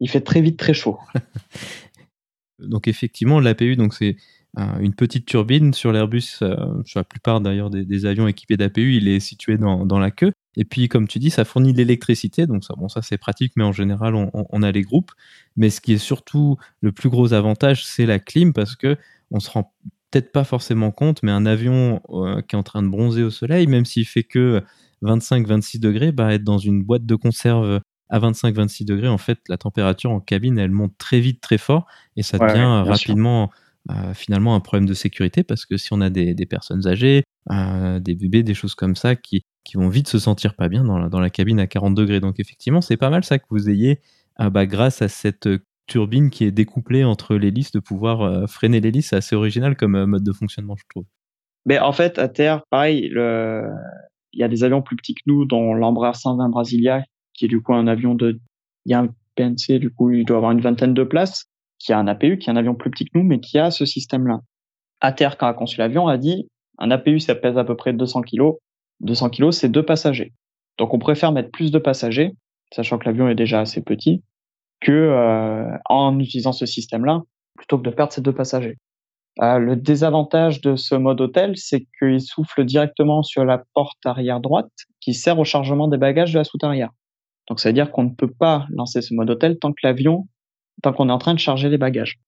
il fait très vite très chaud. donc effectivement, l'APU, donc c'est une petite turbine sur l'Airbus, euh, sur la plupart d'ailleurs des, avions équipés d'APU, il est situé dans, la queue. Et puis, comme tu dis, ça fournit de l'électricité, donc ça, bon, ça c'est pratique, mais en général, on, on, a les groupes. Mais ce qui est surtout le plus gros avantage, c'est la clim, parce que on se rend peut-être pas forcément compte, mais un avion euh, qui est en train de bronzer au soleil, même s'il fait que 25-26 degrés, bah, être dans une boîte de conserve à 25-26 degrés, en fait, la température en cabine, elle monte très vite, très fort, et ça devient rapidement euh, finalement un problème de sécurité, parce que si on a des, personnes âgées, euh, des bébés, des choses comme ça, qui, qui vont vite se sentir pas bien dans la, dans la cabine à 40 degrés. Donc effectivement, c'est pas mal ça que vous ayez, bah, grâce à cette turbine qui est découplée entre l'hélice, de pouvoir freiner l'hélice. C'est assez original comme mode de fonctionnement, je trouve. Mais en fait, à terre, pareil, le... il y a des avions plus petits que nous, dont l'Embraer 120 Brasilia, qui est du coup un avion de. Il y a un PNC, du coup, il doit avoir une vingtaine de places, qui a un APU, qui est un avion plus petit que nous, mais qui a ce système-là. À terre, quand a conçu l'avion, a dit un APU, ça pèse à peu près 200 kg. 200 kg, c'est deux passagers. Donc, on préfère mettre plus de passagers, sachant que l'avion est déjà assez petit, que euh, en utilisant ce système-là, plutôt que de perdre ces deux passagers. Euh, le désavantage de ce mode hôtel, c'est qu'il souffle directement sur la porte arrière droite qui sert au chargement des bagages de la soute arrière. Donc ça veut dire qu'on ne peut pas lancer ce mode hôtel tant que l'avion, tant qu'on est en train de charger les bagages.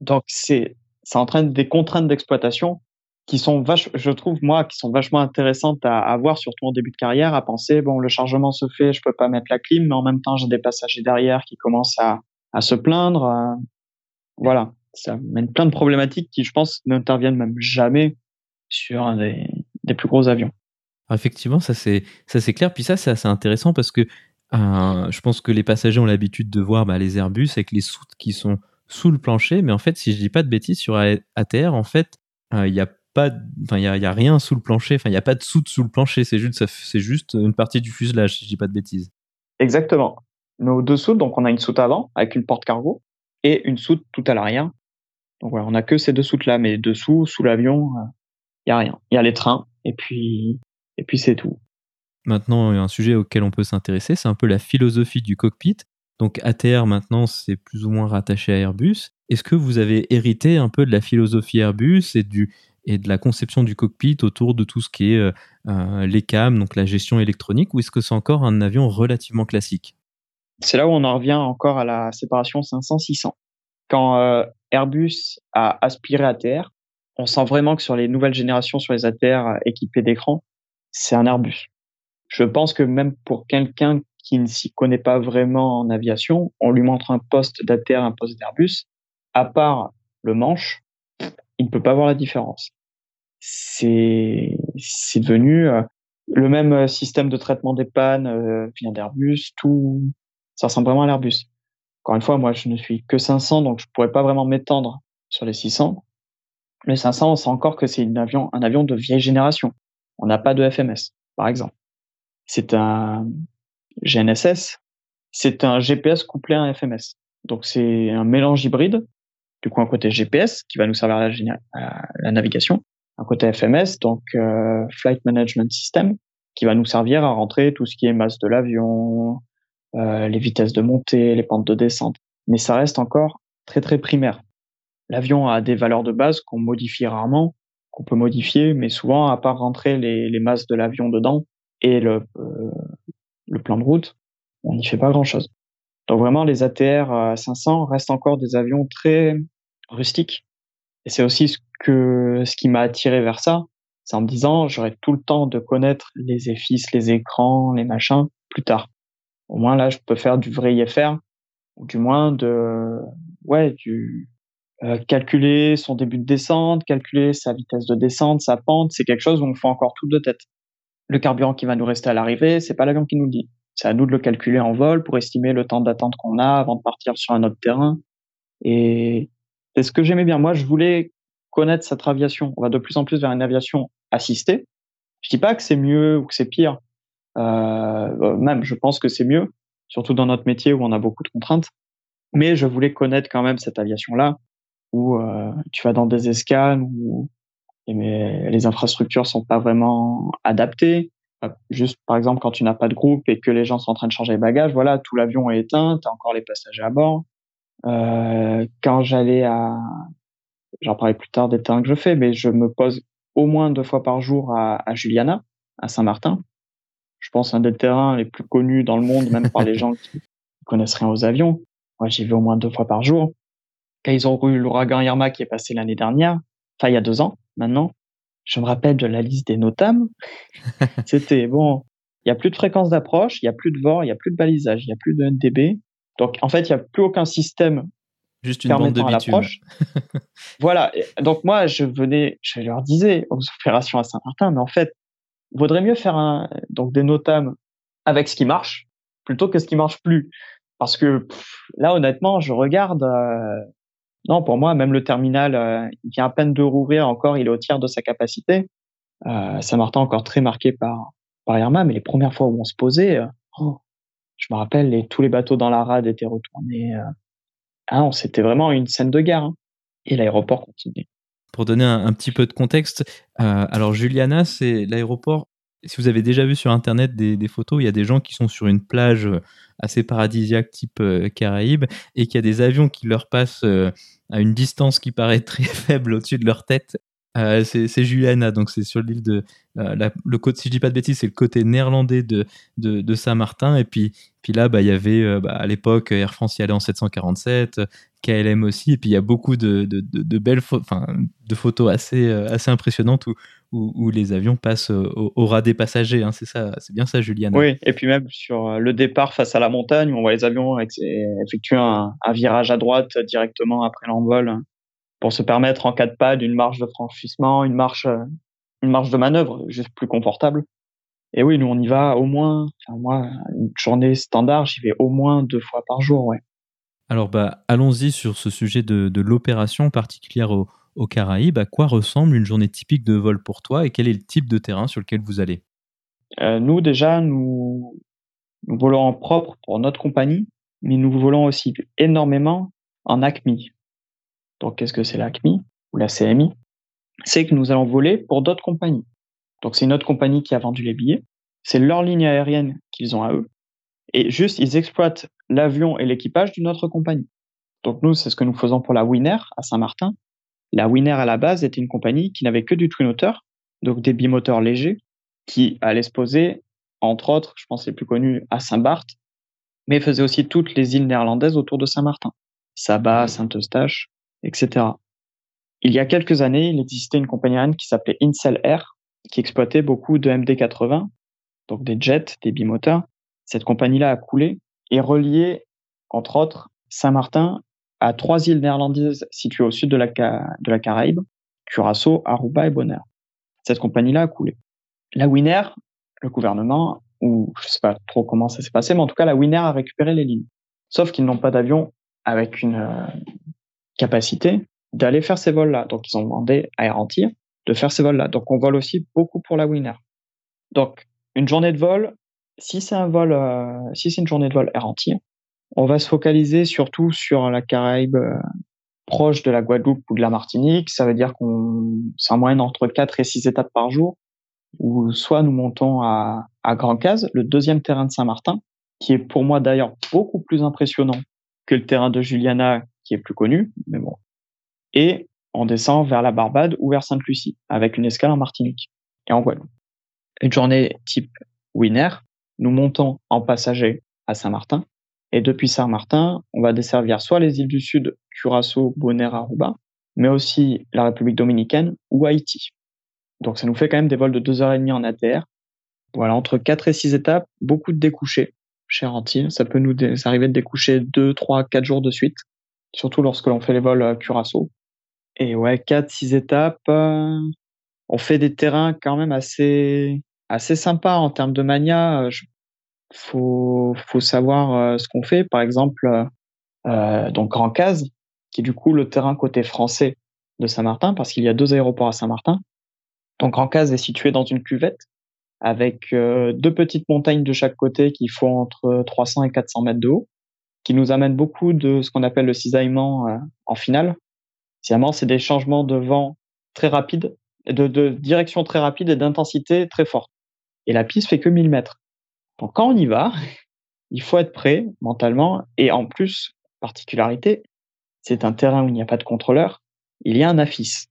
Donc c'est ça entraîne des contraintes d'exploitation qui sont vache, je trouve moi, qui sont vachement intéressantes à, avoir, surtout en début de carrière, à penser bon le chargement se fait, je peux pas mettre la clim, mais en même temps j'ai des passagers derrière qui commencent à, à se plaindre. Euh, voilà ça mène plein de problématiques qui, je pense, n'interviennent même jamais sur des, des plus gros avions. Effectivement, ça c'est ça c'est clair. Puis ça c'est assez intéressant parce que euh, je pense que les passagers ont l'habitude de voir bah, les Airbus avec les soutes qui sont sous le plancher, mais en fait, si je dis pas de bêtises sur ATR, en fait, euh, il n'y a pas, enfin il y a, rien sous le plancher, enfin il n'y a pas de soute sous le plancher. C'est juste c'est juste une partie du fuselage, si je dis pas de bêtises. Exactement. Nos deux soutes, donc on a une soute avant avec une porte cargo et une soute tout à l'arrière donc voilà, on n'a que ces deux soutes-là, mais dessous, sous l'avion, il euh, n'y a rien. Il y a les trains, et puis, et puis c'est tout. Maintenant, un sujet auquel on peut s'intéresser, c'est un peu la philosophie du cockpit. Donc ATR maintenant, c'est plus ou moins rattaché à Airbus. Est-ce que vous avez hérité un peu de la philosophie Airbus et, de la conception du cockpit autour de tout ce qui est euh, euh, les cams, donc la gestion électronique, ou est-ce que c'est encore un avion relativement classique? C'est là où on en revient encore à la séparation 500-600. Quand Airbus a aspiré terre. On sent vraiment que sur les nouvelles générations, sur les ATR euh, équipés d'écran, c'est un Airbus. Je pense que même pour quelqu'un qui ne s'y connaît pas vraiment en aviation, on lui montre un poste d'ATR, un poste d'Airbus, à part le manche, il ne peut pas voir la différence. C'est devenu euh, le même euh, système de traitement des pannes vient d'Airbus, tout ça ressemble vraiment à l'Airbus. Encore une fois, moi, je ne suis que 500, donc je pourrais pas vraiment m'étendre sur les 600. Les 500, on sait encore que c'est avion, un avion de vieille génération. On n'a pas de FMS, par exemple. C'est un GNSS, c'est un GPS couplé à un FMS. Donc c'est un mélange hybride. Du coup, un côté GPS qui va nous servir à la, navigation, un côté FMS, donc euh, Flight Management System, qui va nous servir à rentrer tout ce qui est masse de l'avion, euh, les vitesses de montée, les pentes de descente. Mais ça reste encore très très primaire. L'avion a des valeurs de base qu'on modifie rarement, qu'on peut modifier, mais souvent, à part rentrer les masses de l'avion dedans et le, euh, le plan de route, on n'y fait pas grand-chose. Donc vraiment, les ATR 500 restent encore des avions très rustiques. Et c'est aussi ce qui m'a attiré vers ça, c'est en me disant j'aurai tout le temps de connaître les EFIS, les écrans, les machins plus tard. Au moins là, je peux faire du vrai IFR, ou du moins de, ouais, du euh, calculer son début de descente, calculer sa vitesse de descente, sa pente. C'est quelque chose où on fait encore tout de tête. Le carburant qui va nous rester à l'arrivée, c'est pas l'avion qui nous le dit. C'est à nous de le calculer en vol pour estimer le temps d'attente qu'on a avant de partir sur un autre terrain. Et c'est ce que j'aimais bien. Moi, je voulais connaître cette aviation. On va de plus en plus vers une aviation assistée. Je dis pas que c'est mieux ou que c'est pire. Euh, même, je pense que c'est mieux, surtout dans notre métier où on a beaucoup de contraintes. Mais je voulais connaître quand même cette aviation-là, où euh, tu vas dans des escales où mais les infrastructures sont pas vraiment adaptées. Juste par exemple quand tu n'as pas de groupe et que les gens sont en train de changer les bagages, voilà, tout l'avion est éteint, tu as encore les passagers à bord. Euh, quand j'allais à, j'en parlerai plus tard des terrains que je fais, mais je me pose au moins deux fois par jour à, à Juliana, à Saint-Martin, je pense, un des terrains les plus connus dans le monde, même par les gens qui connaissent rien aux avions. Moi, j'y vais au moins deux fois par jour. Quand ils ont eu l'ouragan Irma qui est passé l'année dernière, enfin, il y a deux ans maintenant, je me rappelle de la liste des NOTAM. C'était bon, il y a plus de fréquence d'approche, il y a plus de VOR, il y a plus de balisage, il y a plus de NDB. Donc, en fait, il y a plus aucun système Juste une bande de l'approche. voilà. Donc, moi, je venais, je leur disais aux opérations à Saint-Martin, mais en fait, vaudrait mieux faire un, donc des notam avec ce qui marche plutôt que ce qui marche plus. Parce que là, honnêtement, je regarde. Euh, non, pour moi, même le terminal, euh, il vient à peine de rouvrir. Encore, il est au tiers de sa capacité. Euh, Saint-Martin encore très marqué par par Irma, mais les premières fois où on se posait, oh, je me rappelle, tous les bateaux dans la rade étaient retournés. ah c'était vraiment une scène de guerre. Hein. Et l'aéroport continuait. Pour donner un, petit peu de contexte, alors Juliana, c'est l'aéroport si vous avez déjà vu sur Internet des, photos, il y a des gens qui sont sur une plage euh, assez paradisiaque type euh, Caraïbes et qu'il y a des avions qui leur passent euh, à une distance qui paraît très faible au-dessus de leur tête. c'est Juliana, donc c'est sur l'île de le côté, si je dis pas de bêtises, c'est le côté néerlandais de, de, Saint-Martin. Et puis, puis là, bah, il y avait bah, à l'époque Air France y allait en 747, KLM aussi. Et puis il y a beaucoup de, de, de belles enfin, de photos assez, assez impressionnantes où, où, les avions passent au, ras des passagers. Hein, c'est ça, c'est bien ça, Juliane. Oui, et puis même sur euh, le départ face à la montagne, on voit les avions effectuer un, virage à droite directement après l'envol hein, pour se permettre en cas de pas d'une marche de franchissement, une marche, euh, une marche de manœuvre juste plus confortable. Et oui, nous on y va au moins. Enfin, moi, une journée standard, j'y vais au moins deux fois par jour, ouais. Alors bah, allons-y sur ce sujet de, de l'opération particulière au, aux Caraïbes, à quoi ressemble une journée typique de vol pour toi et quel est le type de terrain sur lequel vous allez? Euh, Nous, déjà, nous, volons en propre pour notre compagnie, mais nous volons aussi énormément en ACMI. Donc, qu'est-ce que c'est l'ACMI ou la CMI C'est que nous allons voler pour d'autres compagnies. Donc, c'est notre compagnie qui a vendu les billets. C'est leur ligne aérienne qu'ils ont à eux. Et juste, ils exploitent l'avion et l'équipage d'une autre compagnie. Donc, nous, c'est ce que nous faisons pour la Winner à Saint-Martin. La Winner à la base était une compagnie qui n'avait que du twin moteur, donc des bimoteurs légers, qui allaient se poser, entre autres, je pense les plus connus, à Saint-Barth, mais faisait aussi toutes les îles néerlandaises autour de Saint-Martin, Saba, Saint-Eustache, etc. Il y a quelques années, il existait une compagnie aérienne qui s'appelait Incel Air, qui exploitait beaucoup de MD-80, donc des jets, des bimoteurs. Cette compagnie-là a coulé et relié, entre autres, Saint-Martin à trois îles néerlandaises situées au sud de la, de la Caraïbe, Curaçao, Aruba et Bonaire. Cette compagnie-là a coulé. La Winner, le gouvernement, ou je sais pas trop comment ça s'est passé, mais en tout cas, la Winner a récupéré les lignes. Sauf qu'ils n'ont pas d'avion avec une euh, capacité d'aller faire ces vols-là. Donc, ils ont demandé à Air de faire ces vols-là. Donc, on vole aussi beaucoup pour la Winner. Donc, une journée de vol, si c'est un vol, euh, si c'est une journée de vol Air on va se focaliser surtout sur la Caraïbe euh, proche de la Guadeloupe ou de la Martinique. Ça veut dire qu'on, c'est en moyenne entre 4 et 6 étapes par jour. Ou soit nous montons à, à Grand Case, le deuxième terrain de Saint-Martin, qui est pour moi d'ailleurs beaucoup plus impressionnant que le terrain de Juliana, qui est plus connu, mais bon. Et on descend vers la Barbade ou vers Sainte-Lucie, avec une escale en Martinique et en Guadeloupe. Une journée type Winner, nous montons en passager à Saint-Martin, et depuis Saint-Martin, on va desservir soit les îles du Sud, Curaçao, Bonaire, Aruba, mais aussi la République dominicaine ou Haïti. Donc ça nous fait quand même des vols de 2h30 en ATR. Voilà, entre 4 et 6 étapes, beaucoup de découchés chez Antilles. Ça peut nous arriver de découcher 2, 3, 4 jours de suite, surtout lorsque l'on fait les vols Curaçao. Et ouais, 4, 6 étapes, euh, on fait des terrains quand même assez assez sympas en termes de mania faut, faut savoir euh, ce qu'on fait. Par exemple, euh, euh, donc Grand Case, qui est du coup le terrain côté français de Saint-Martin, parce qu'il y a deux aéroports à Saint-Martin. Donc Grand Case est situé dans une cuvette avec deux petites montagnes de chaque côté qui font entre 300 et 400 mètres de haut, qui nous amènent beaucoup de ce qu'on appelle le cisaillement en finale. Cisaillement, c'est des changements de vent très rapides, de, de direction très rapide et d'intensité très forte. Et la piste fait que 1000 mètres. Donc quand on y va, il faut être prêt mentalement. Et en plus, particularité, c'est un terrain où il n'y a pas de contrôleur, il y a un AFIS.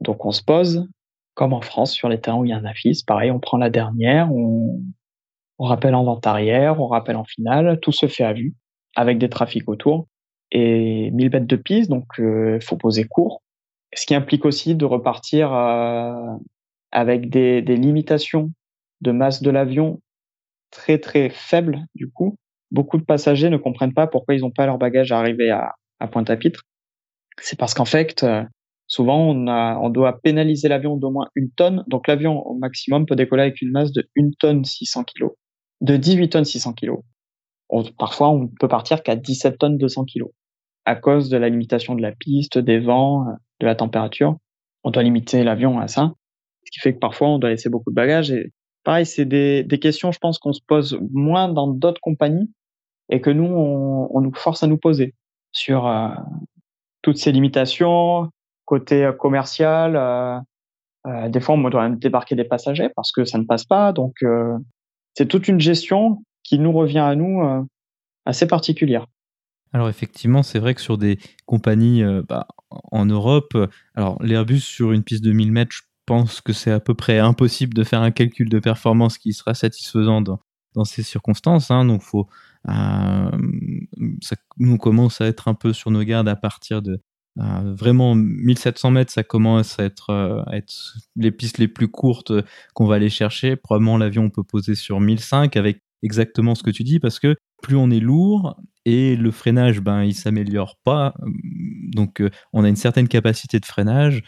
Donc on se pose, comme en France, sur les terrains où il y a un AFIS. Pareil, on prend la dernière, on, rappelle en vente arrière, on rappelle en finale, tout se fait à vue, avec des trafics autour. Et 1000 mètres de piste, donc il euh, faut poser court. Ce qui implique aussi de repartir euh, avec des limitations de masse de l'avion très très faible du coup. Beaucoup de passagers ne comprennent pas pourquoi ils n'ont pas leur bagage à arriver à, Pointe-à-Pitre. C'est parce qu'en fait, euh, souvent on, on doit pénaliser l'avion d'au moins une tonne. Donc l'avion au maximum peut décoller avec une masse de 1 tonne 600 kg, de 18 tonnes 600 kg. parfois, on peut partir qu'à 17 tonnes 200 kilos à cause de la limitation de la piste, des vents, de la température. On doit limiter l'avion à ça, ce qui fait que parfois on doit laisser beaucoup de bagages. Et pareil, c'est des, questions, je pense, qu'on se pose moins dans d'autres compagnies et que nous, on, nous force à nous poser sur euh, toutes ces limitations, côté commercial. Euh, euh, des fois, on doit débarquer des passagers parce que ça ne passe pas. Donc, euh, c'est toute une gestion qui nous revient à nous euh, assez particulière. Alors effectivement, c'est vrai que sur des compagnies bah, en Europe, alors l'Airbus sur une piste de 1000 mètres, je pense que c'est à peu près impossible de faire un calcul de performance qui sera satisfaisant dans, ces circonstances. Hein, donc faut, ça, nous commence à être un peu sur nos gardes à partir de euh, vraiment 1700 mètres, ça commence à être, euh, être les pistes les plus courtes qu'on va aller chercher. Probablement l'avion on peut poser sur 1005 avec exactement ce que tu dis parce que plus on est lourd et le freinage ben il s'améliore pas donc euh, on a une certaine capacité de freinage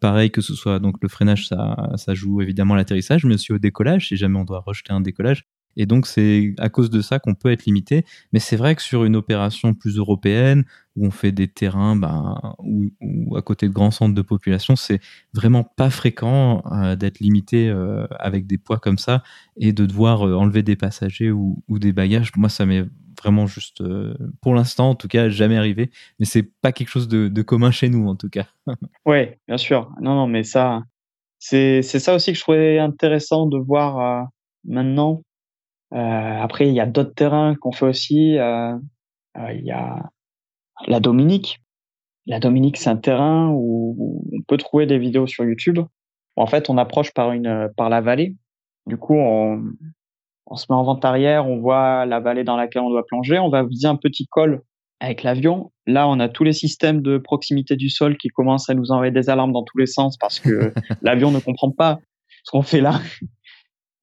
pareil que ce soit donc le freinage ça, ça joue évidemment l'atterrissage mais aussi au décollage si jamais on doit rejeter un décollage et donc, c'est à cause de ça qu'on peut être limité. Mais c'est vrai que sur une opération plus européenne, où on fait des terrains ben, ou, à côté de grands centres de population, c'est vraiment pas fréquent euh, d'être limité euh, avec des poids comme ça et de devoir euh, enlever des passagers ou, des bagages. Moi, ça m'est vraiment juste, pour l'instant, en tout cas, jamais arrivé. Mais c'est pas quelque chose de, commun chez nous, en tout cas. oui, bien sûr. Non, non, mais ça, c'est ça aussi que je trouvais intéressant de voir maintenant euh, après, il y a d'autres terrains qu'on fait aussi. Euh, euh, il y a la Dominique. La Dominique, c'est un terrain où on peut trouver des vidéos sur YouTube. En fait, on approche par une par la vallée. Du coup, on, on se met en vente arrière, on voit la vallée dans laquelle on doit plonger, on va viser un petit col avec l'avion. Là, on a tous les systèmes de proximité du sol qui commencent à nous envoyer des alarmes dans tous les sens parce que l'avion ne comprend pas ce qu'on fait là.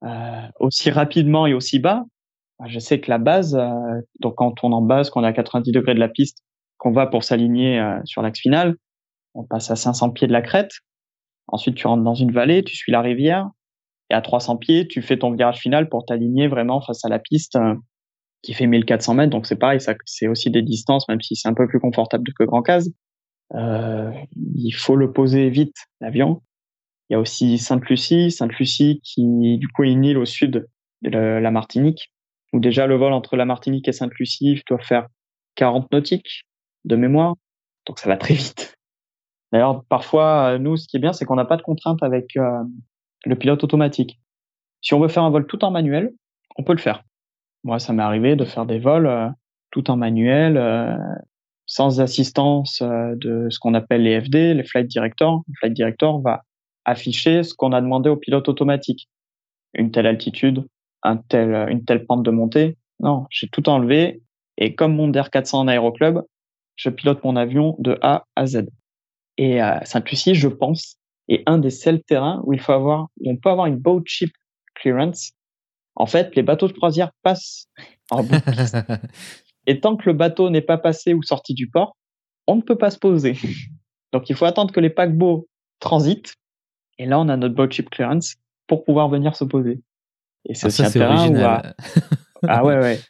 Euh, aussi rapidement et aussi bas. Je sais que la base, euh, donc quand on tourne en base, qu'on est à 90 degrés de la piste, qu'on va pour s'aligner euh, sur l'axe final, on passe à 500 pieds de la crête. Ensuite, tu rentres dans une vallée, tu suis la rivière, et à 300 pieds, tu fais ton virage final pour t'aligner vraiment face à la piste qui fait 1400 mètres. Donc c'est pareil, ça, c'est aussi des distances, même si c'est un peu plus confortable que Grand Case. Euh, il faut le poser vite, l'avion. Il y a aussi Sainte-Lucie, Sainte-Lucie qui du coup est une île au sud de la Martinique, où déjà le vol entre la Martinique et Sainte-Lucie doit faire 40 nautiques de mémoire, donc ça va très vite. D'ailleurs, parfois, nous, ce qui est bien, c'est qu'on n'a pas de contrainte avec euh, le pilote automatique. Si on veut faire un vol tout en manuel, on peut le faire. Moi, ça m'est arrivé de faire des vols euh, tout en manuel, euh, sans assistance de ce qu'on appelle les FD, les flight directors. Le flight director va afficher ce qu'on a demandé au pilote automatique. Une telle altitude, une telle pente de montée. Non, j'ai tout enlevé et comme mon DR400 en aéroclub, je pilote mon avion de A à Z. Et euh, Saint-Lucie, je pense, est un des seuls terrains où il faut avoir, où on peut avoir une boat ship clearance. En fait, les bateaux de croisière passent en bout Et tant que le bateau n'est pas passé ou sorti du port, on ne peut pas se poser. Donc il faut attendre que les paquebots transitent et là, on a notre boat chip clearance pour pouvoir venir se poser. Et c'est ah, aussi un terrain où... ah ouais, ouais.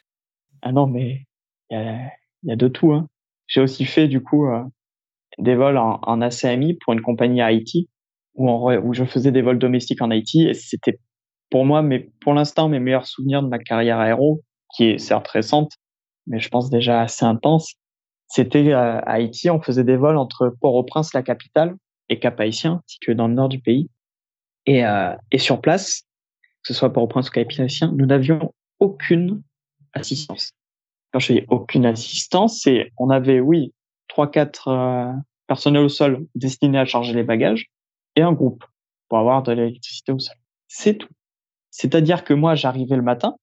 Ah non, mais il y a, de tout. Hein. J'ai aussi fait, du coup, euh, des vols en, en, ACMI pour une compagnie à Haïti, où, où je faisais des vols domestiques en Haïti. Et c'était pour moi, mais pour l'instant, mes meilleurs souvenirs de ma carrière aéro, qui est certes récente, mais je pense déjà assez intense. C'était euh, à Haïti, on faisait des vols entre Port-au-Prince, la capitale, et Cap-Haïtien, situé dans le nord du pays. Et, euh, et sur place, que ce soit Port-au-Prince ou Cap-Haïtien, nous n'avions aucune assistance. Quand je dis aucune assistance, c'est on avait, oui, trois, quatre euh, personnels au sol destinés à charger les bagages et un groupe pour avoir de l'électricité au sol. C'est tout. C'est-à-dire que moi, j'arrivais le matin,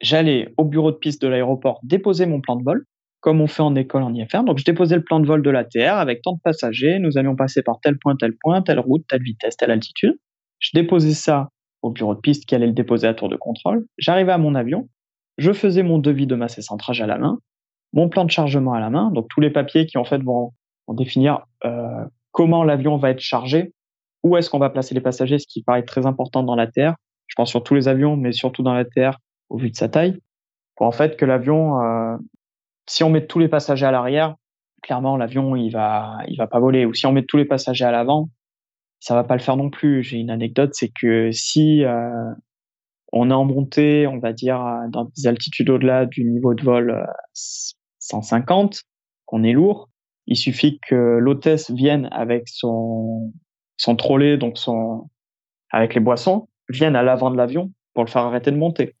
j'allais au bureau de piste de l'aéroport déposer mon plan de vol, comme on fait en école en IFR. Donc, je déposais le plan de vol de l'ATR avec tant de passagers. Nous allions passer par tel point, tel point, telle route, telle vitesse, telle altitude. Je déposais ça au bureau de piste qui allait le déposer à tour de contrôle. J'arrivais à mon avion. Je faisais mon devis de masse centrage à la main, mon plan de chargement à la main. Donc, tous les papiers qui, en fait, vont, définir euh, comment l'avion va être chargé, où est-ce qu'on va placer les passagers, ce qui paraît très important dans l'ATR. Je pense sur tous les avions, mais surtout dans l'ATR au vu de sa taille pour en fait que l'avion, euh, si on met tous les passagers à l'arrière, clairement l'avion il va il va pas voler. Ou si on met tous les passagers à l'avant, ça va pas le faire non plus. J'ai une anecdote, c'est que si euh, on est en montée, on va dire dans des altitudes au-delà du niveau de vol 150, qu'on est lourd, il suffit que l'hôtesse vienne avec son son trolley, donc son avec les boissons, vienne à l'avant de l'avion pour le faire arrêter de monter.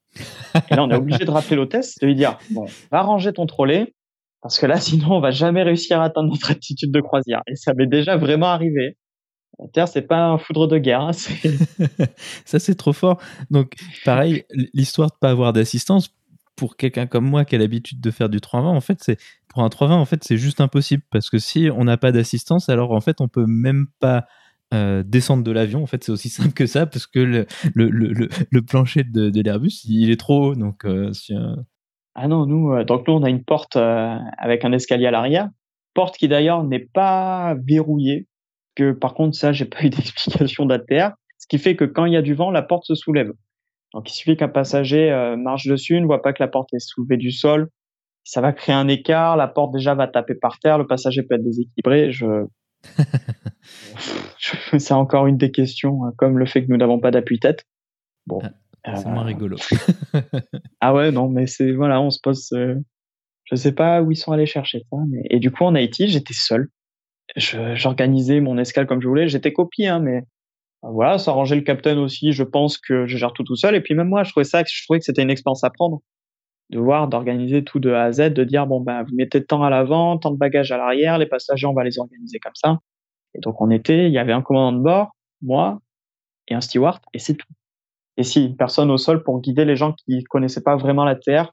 Et là, on est obligé de rappeler l'hôtesse, de lui dire bon, va ranger ton trolley, parce que là, sinon, on va jamais réussir à atteindre notre altitude de croisière. Et ça m'est déjà vraiment arrivé. La Terre, c'est pas un foudre de guerre. Hein, ça, c'est trop fort. Donc, pareil, l'histoire de pas avoir d'assistance pour quelqu'un comme moi qui a l'habitude de faire du 320, en fait, c'est pour un 320, en fait, c'est juste impossible parce que si on n'a pas d'assistance, alors en fait, on peut même pas euh, descendre de l'avion. En fait, c'est aussi simple que ça parce que le, le, le, le plancher de, l'Airbus, il est trop haut. Donc, euh, ah non, nous, euh, donc nous, on a une porte avec un escalier à l'arrière, porte qui d'ailleurs n'est pas verrouillée. Que par contre, ça, j'ai pas eu d'explication d'ATR. Ce qui fait que quand il y a du vent, la porte se soulève. Donc, il suffit qu'un passager marche dessus, ne voit pas que la porte est soulevée du sol. Ça va créer un écart, la porte déjà va taper par terre, le passager peut être déséquilibré. Je, c'est encore une des questions, hein, comme le fait que nous n'avons pas d'appui-tête. Bon. Ah, c'est moins euh, rigolo. ah ouais, non, mais c'est voilà, on se pose. Euh, je sais pas où ils sont allés chercher ça, mais et du coup en Haïti, j'étais seul. J'organisais mon escale comme je voulais. J'étais copié, hein, mais euh, voilà, ça arrangeait le capitaine aussi. Je pense que je gère tout tout seul. Et puis même moi, je trouvais ça, je trouvais que c'était une expérience à prendre de voir, d'organiser tout de A à Z, de dire bon ben vous mettez tant à l'avant, tant de bagages à l'arrière, les passagers on va les organiser comme ça. Et donc on était, il y avait un commandant de bord, moi et un steward et c'est tout. Et si une personne au sol pour guider les gens qui connaissaient pas vraiment la terre,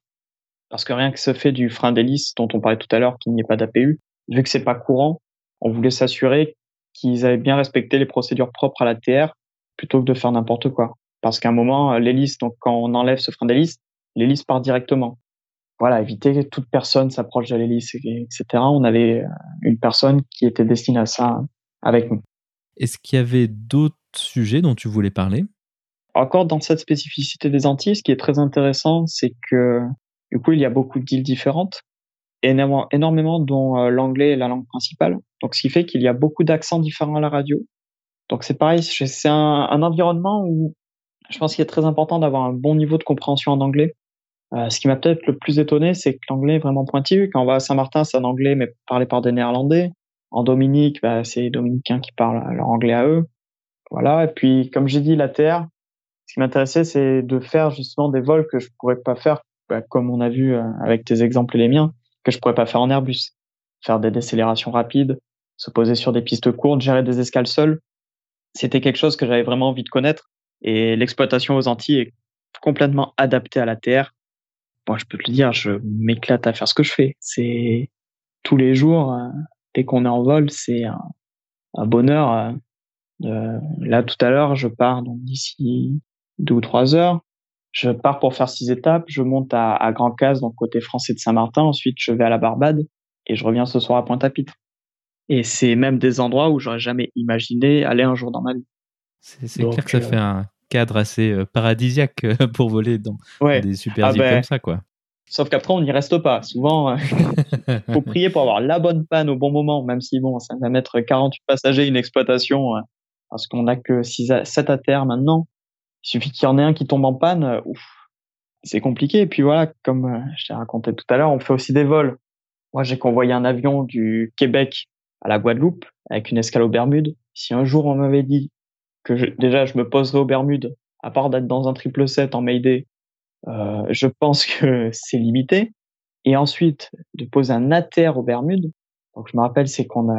parce que rien que ce fait du frein d'hélice dont on parlait tout à l'heure, qu'il n'y ait pas d'APU, vu que c'est pas courant, on voulait s'assurer qu'ils avaient bien respecté les procédures propres à la TR plutôt que de faire n'importe quoi. Parce qu'à un moment, l'hélice, donc quand on enlève ce frein d'hélice, l'hélice part directement. Voilà, éviter que toute personne s'approche de l'hélice, etc. On avait euh, une personne qui était destinée à ça avec nous. Est-ce qu'il y avait d'autres sujets dont tu voulais parler? Encore dans cette spécificité des Antilles, ce qui est très intéressant, c'est que du coup, il y a beaucoup d'îles différentes, énormément, énormément dont euh, l'anglais est la langue principale. Donc, ce qui fait qu'il y a beaucoup d'accents différents à la radio. Donc, c'est pareil, c'est un, un environnement où je pense qu'il est très important d'avoir un bon niveau de compréhension en anglais euh, ce qui m'a peut-être le plus étonné, c'est que l'anglais est vraiment pointu. Quand on va à Saint-Martin, c'est un anglais, mais parlé par des Néerlandais. En Dominique, bah, c'est les Dominicains qui parlent leur anglais à eux. Voilà. Et puis, comme j'ai dit, la Terre, ce qui m'intéressait, c'est de faire justement des vols que je pourrais pas faire, bah, comme on a vu euh, avec tes exemples et les miens, que je pourrais pas faire en Airbus. Faire des décélérations rapides, se poser sur des pistes courtes, gérer des escales seules. C'était quelque chose que j'avais vraiment envie de connaître. Et l'exploitation aux Antilles est complètement adaptée à la Terre moi, je peux te le dire, je m'éclate à faire ce que je fais. C'est tous les jours, euh, dès qu'on est en vol, c'est un, bonheur. Euh, là, tout à l'heure, je pars donc d'ici deux ou trois heures. Je pars pour faire six étapes. Je monte à, à Grand Case, donc côté français de Saint-Martin. Ensuite, je vais à la Barbade et je reviens ce soir à Pointe-à-Pitre. Et c'est même des endroits où j'aurais jamais imaginé aller un jour dans ma vie. C'est clair que ça fait un cadre assez euh, paradisiaque euh, pour voler dans, des super ah ben, comme ça, quoi. Sauf qu'après, on n'y reste pas. Souvent, il euh, faut prier pour avoir la bonne panne au bon moment, même si bon, ça va mettre 48 passagers une exploitation, parce qu'on n'a que 6 à, 7 à terre maintenant. Il suffit qu'il y en ait un qui tombe en panne, ouf, c'est compliqué. Et puis voilà, comme je t'ai raconté tout à l'heure, on fait aussi des vols. Moi, j'ai convoyé un avion du Québec à la Guadeloupe avec une escale aux Bermudes. Si un jour on m'avait dit que déjà je me poserai aux Bermudes, à part d'être dans un triple set en Mayday, euh, je pense que c'est limité. Et ensuite, de poser un ATR aux Bermudes. Donc, je me rappelle, c'est qu'on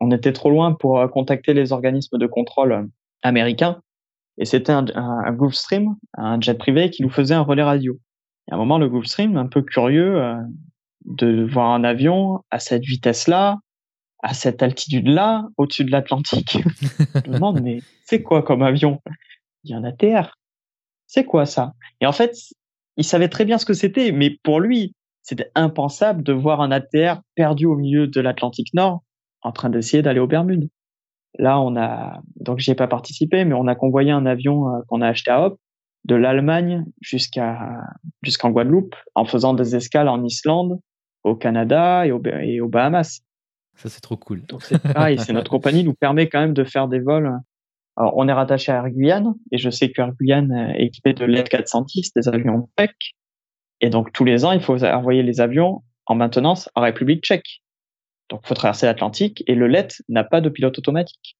on était trop loin pour euh, contacter les organismes de contrôle euh, américains. Et c'était un, Gulfstream, un jet privé, qui nous faisait un relais radio. À un moment, le Gulfstream, un peu curieux de voir un avion à cette vitesse-là, à cette altitude-là, au-dessus de l'Atlantique. je me demande, mais c'est quoi comme avion? Il y a un ATR. C'est quoi ça? Et en fait, il savait très bien ce que c'était, mais pour lui, c'était impensable de voir un ATR perdu au milieu de l'Atlantique Nord en train d'essayer d'aller aux Bermudes. Là, on a donc j'y ai pas participé, mais on a convoyé un avion euh, qu'on a acheté à Hop de l'Allemagne jusqu'à jusqu'en Guadeloupe en faisant des escales en Islande, au Canada et, et aux Bahamas. Ça, c'est trop cool. Donc, c'est pareil, c'est notre compagnie nous permet quand même de faire des vols. Alors, on est rattaché à Air Guyane et je sais que Air Guyane est équipé de l'ET 410, des avions PEC. Et donc, tous les ans, il faut envoyer les avions en maintenance en République tchèque. Donc, il faut traverser l'Atlantique et le LET n'a pas de pilote automatique.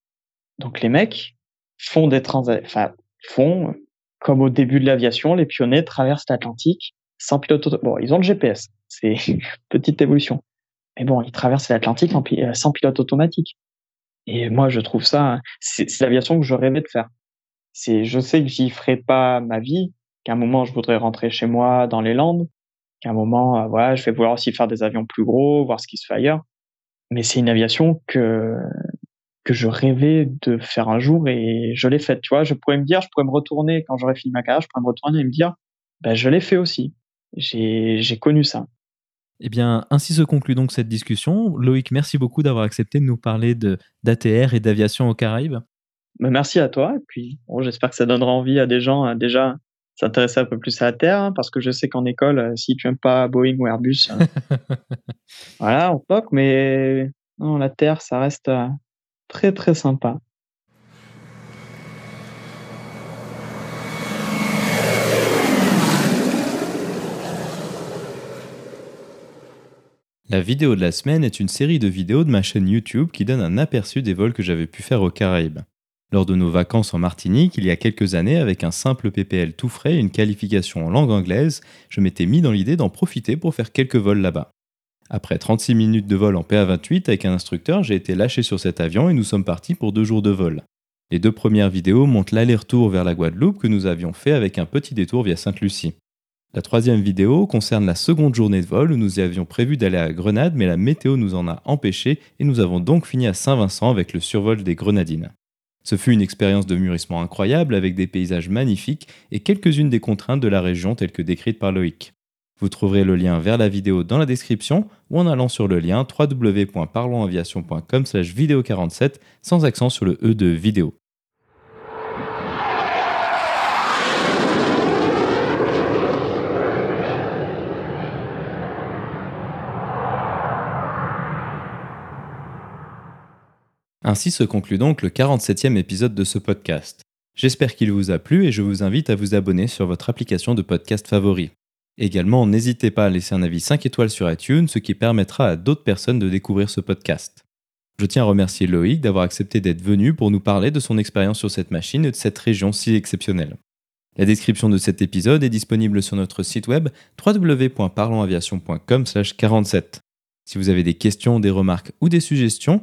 Donc, les mecs font des trans, enfin, font comme au début de l'aviation, les pionniers traversent l'Atlantique sans pilote automatique. Bon, ils ont le GPS. C'est une petite évolution. Mais bon, ils traversent l'Atlantique euh, sans pilote automatique. Et moi, je trouve ça, c'est l'aviation que je rêvais de faire. C'est, je sais que j'y ferai pas ma vie, qu'à un moment, je voudrais rentrer chez moi dans les Landes, qu'à un moment, euh, voilà, je vais vouloir aussi faire des avions plus gros, voir ce qui se fait ailleurs. Mais c'est une aviation que, que je rêvais de faire un jour et je l'ai faite. Tu vois, je pourrais me dire, je pourrais me retourner quand j'aurais fini ma carrière, je pourrais me retourner et me dire, ben, je l'ai fait aussi. J'ai connu ça. Eh bien, ainsi se conclut donc cette discussion. Loïc, merci beaucoup d'avoir accepté de nous parler d'ATR et d'aviation aux Caraïbes. Ben, merci à toi. Et puis, bon, j'espère que ça donnera envie à des gens à déjà s'intéresser un peu plus à la Terre, hein, parce que je sais qu'en école, euh, si tu n'aimes pas Boeing ou Airbus, euh, voilà, on toque, mais non, la Terre, ça reste euh, très très sympa. La vidéo de la semaine est une série de vidéos de ma chaîne YouTube qui donne un aperçu des vols que j'avais pu faire aux Caraïbes. Lors de nos vacances en Martinique, il y a quelques années, avec un simple PPL tout frais et une qualification en langue anglaise, je m'étais mis dans l'idée d'en profiter pour faire quelques vols là-bas. Après 36 minutes de vol en PA28 avec un instructeur, j'ai été lâché sur cet avion et nous sommes partis pour deux jours de vol. Les deux premières vidéos montrent l'aller-retour vers la Guadeloupe que nous avions fait avec un petit détour via Sainte-Lucie. La troisième vidéo concerne la seconde journée de vol où nous avions prévu d'aller à Grenade mais la météo nous en a empêché et nous avons donc fini à Saint-Vincent avec le survol des Grenadines. Ce fut une expérience de mûrissement incroyable avec des paysages magnifiques et quelques-unes des contraintes de la région telles que décrites par Loïc. Vous trouverez le lien vers la vidéo dans la description ou en allant sur le lien www.parlonsaviation.com vidéo 47 sans accent sur le E de vidéo. Ainsi se conclut donc le 47e épisode de ce podcast. J'espère qu'il vous a plu et je vous invite à vous abonner sur votre application de podcast favori. Également, n'hésitez pas à laisser un avis 5 étoiles sur iTunes, ce qui permettra à d'autres personnes de découvrir ce podcast. Je tiens à remercier Loïc d'avoir accepté d'être venu pour nous parler de son expérience sur cette machine et de cette région si exceptionnelle. La description de cet épisode est disponible sur notre site web www.parlonsaviation.com/47. Si vous avez des questions, des remarques ou des suggestions,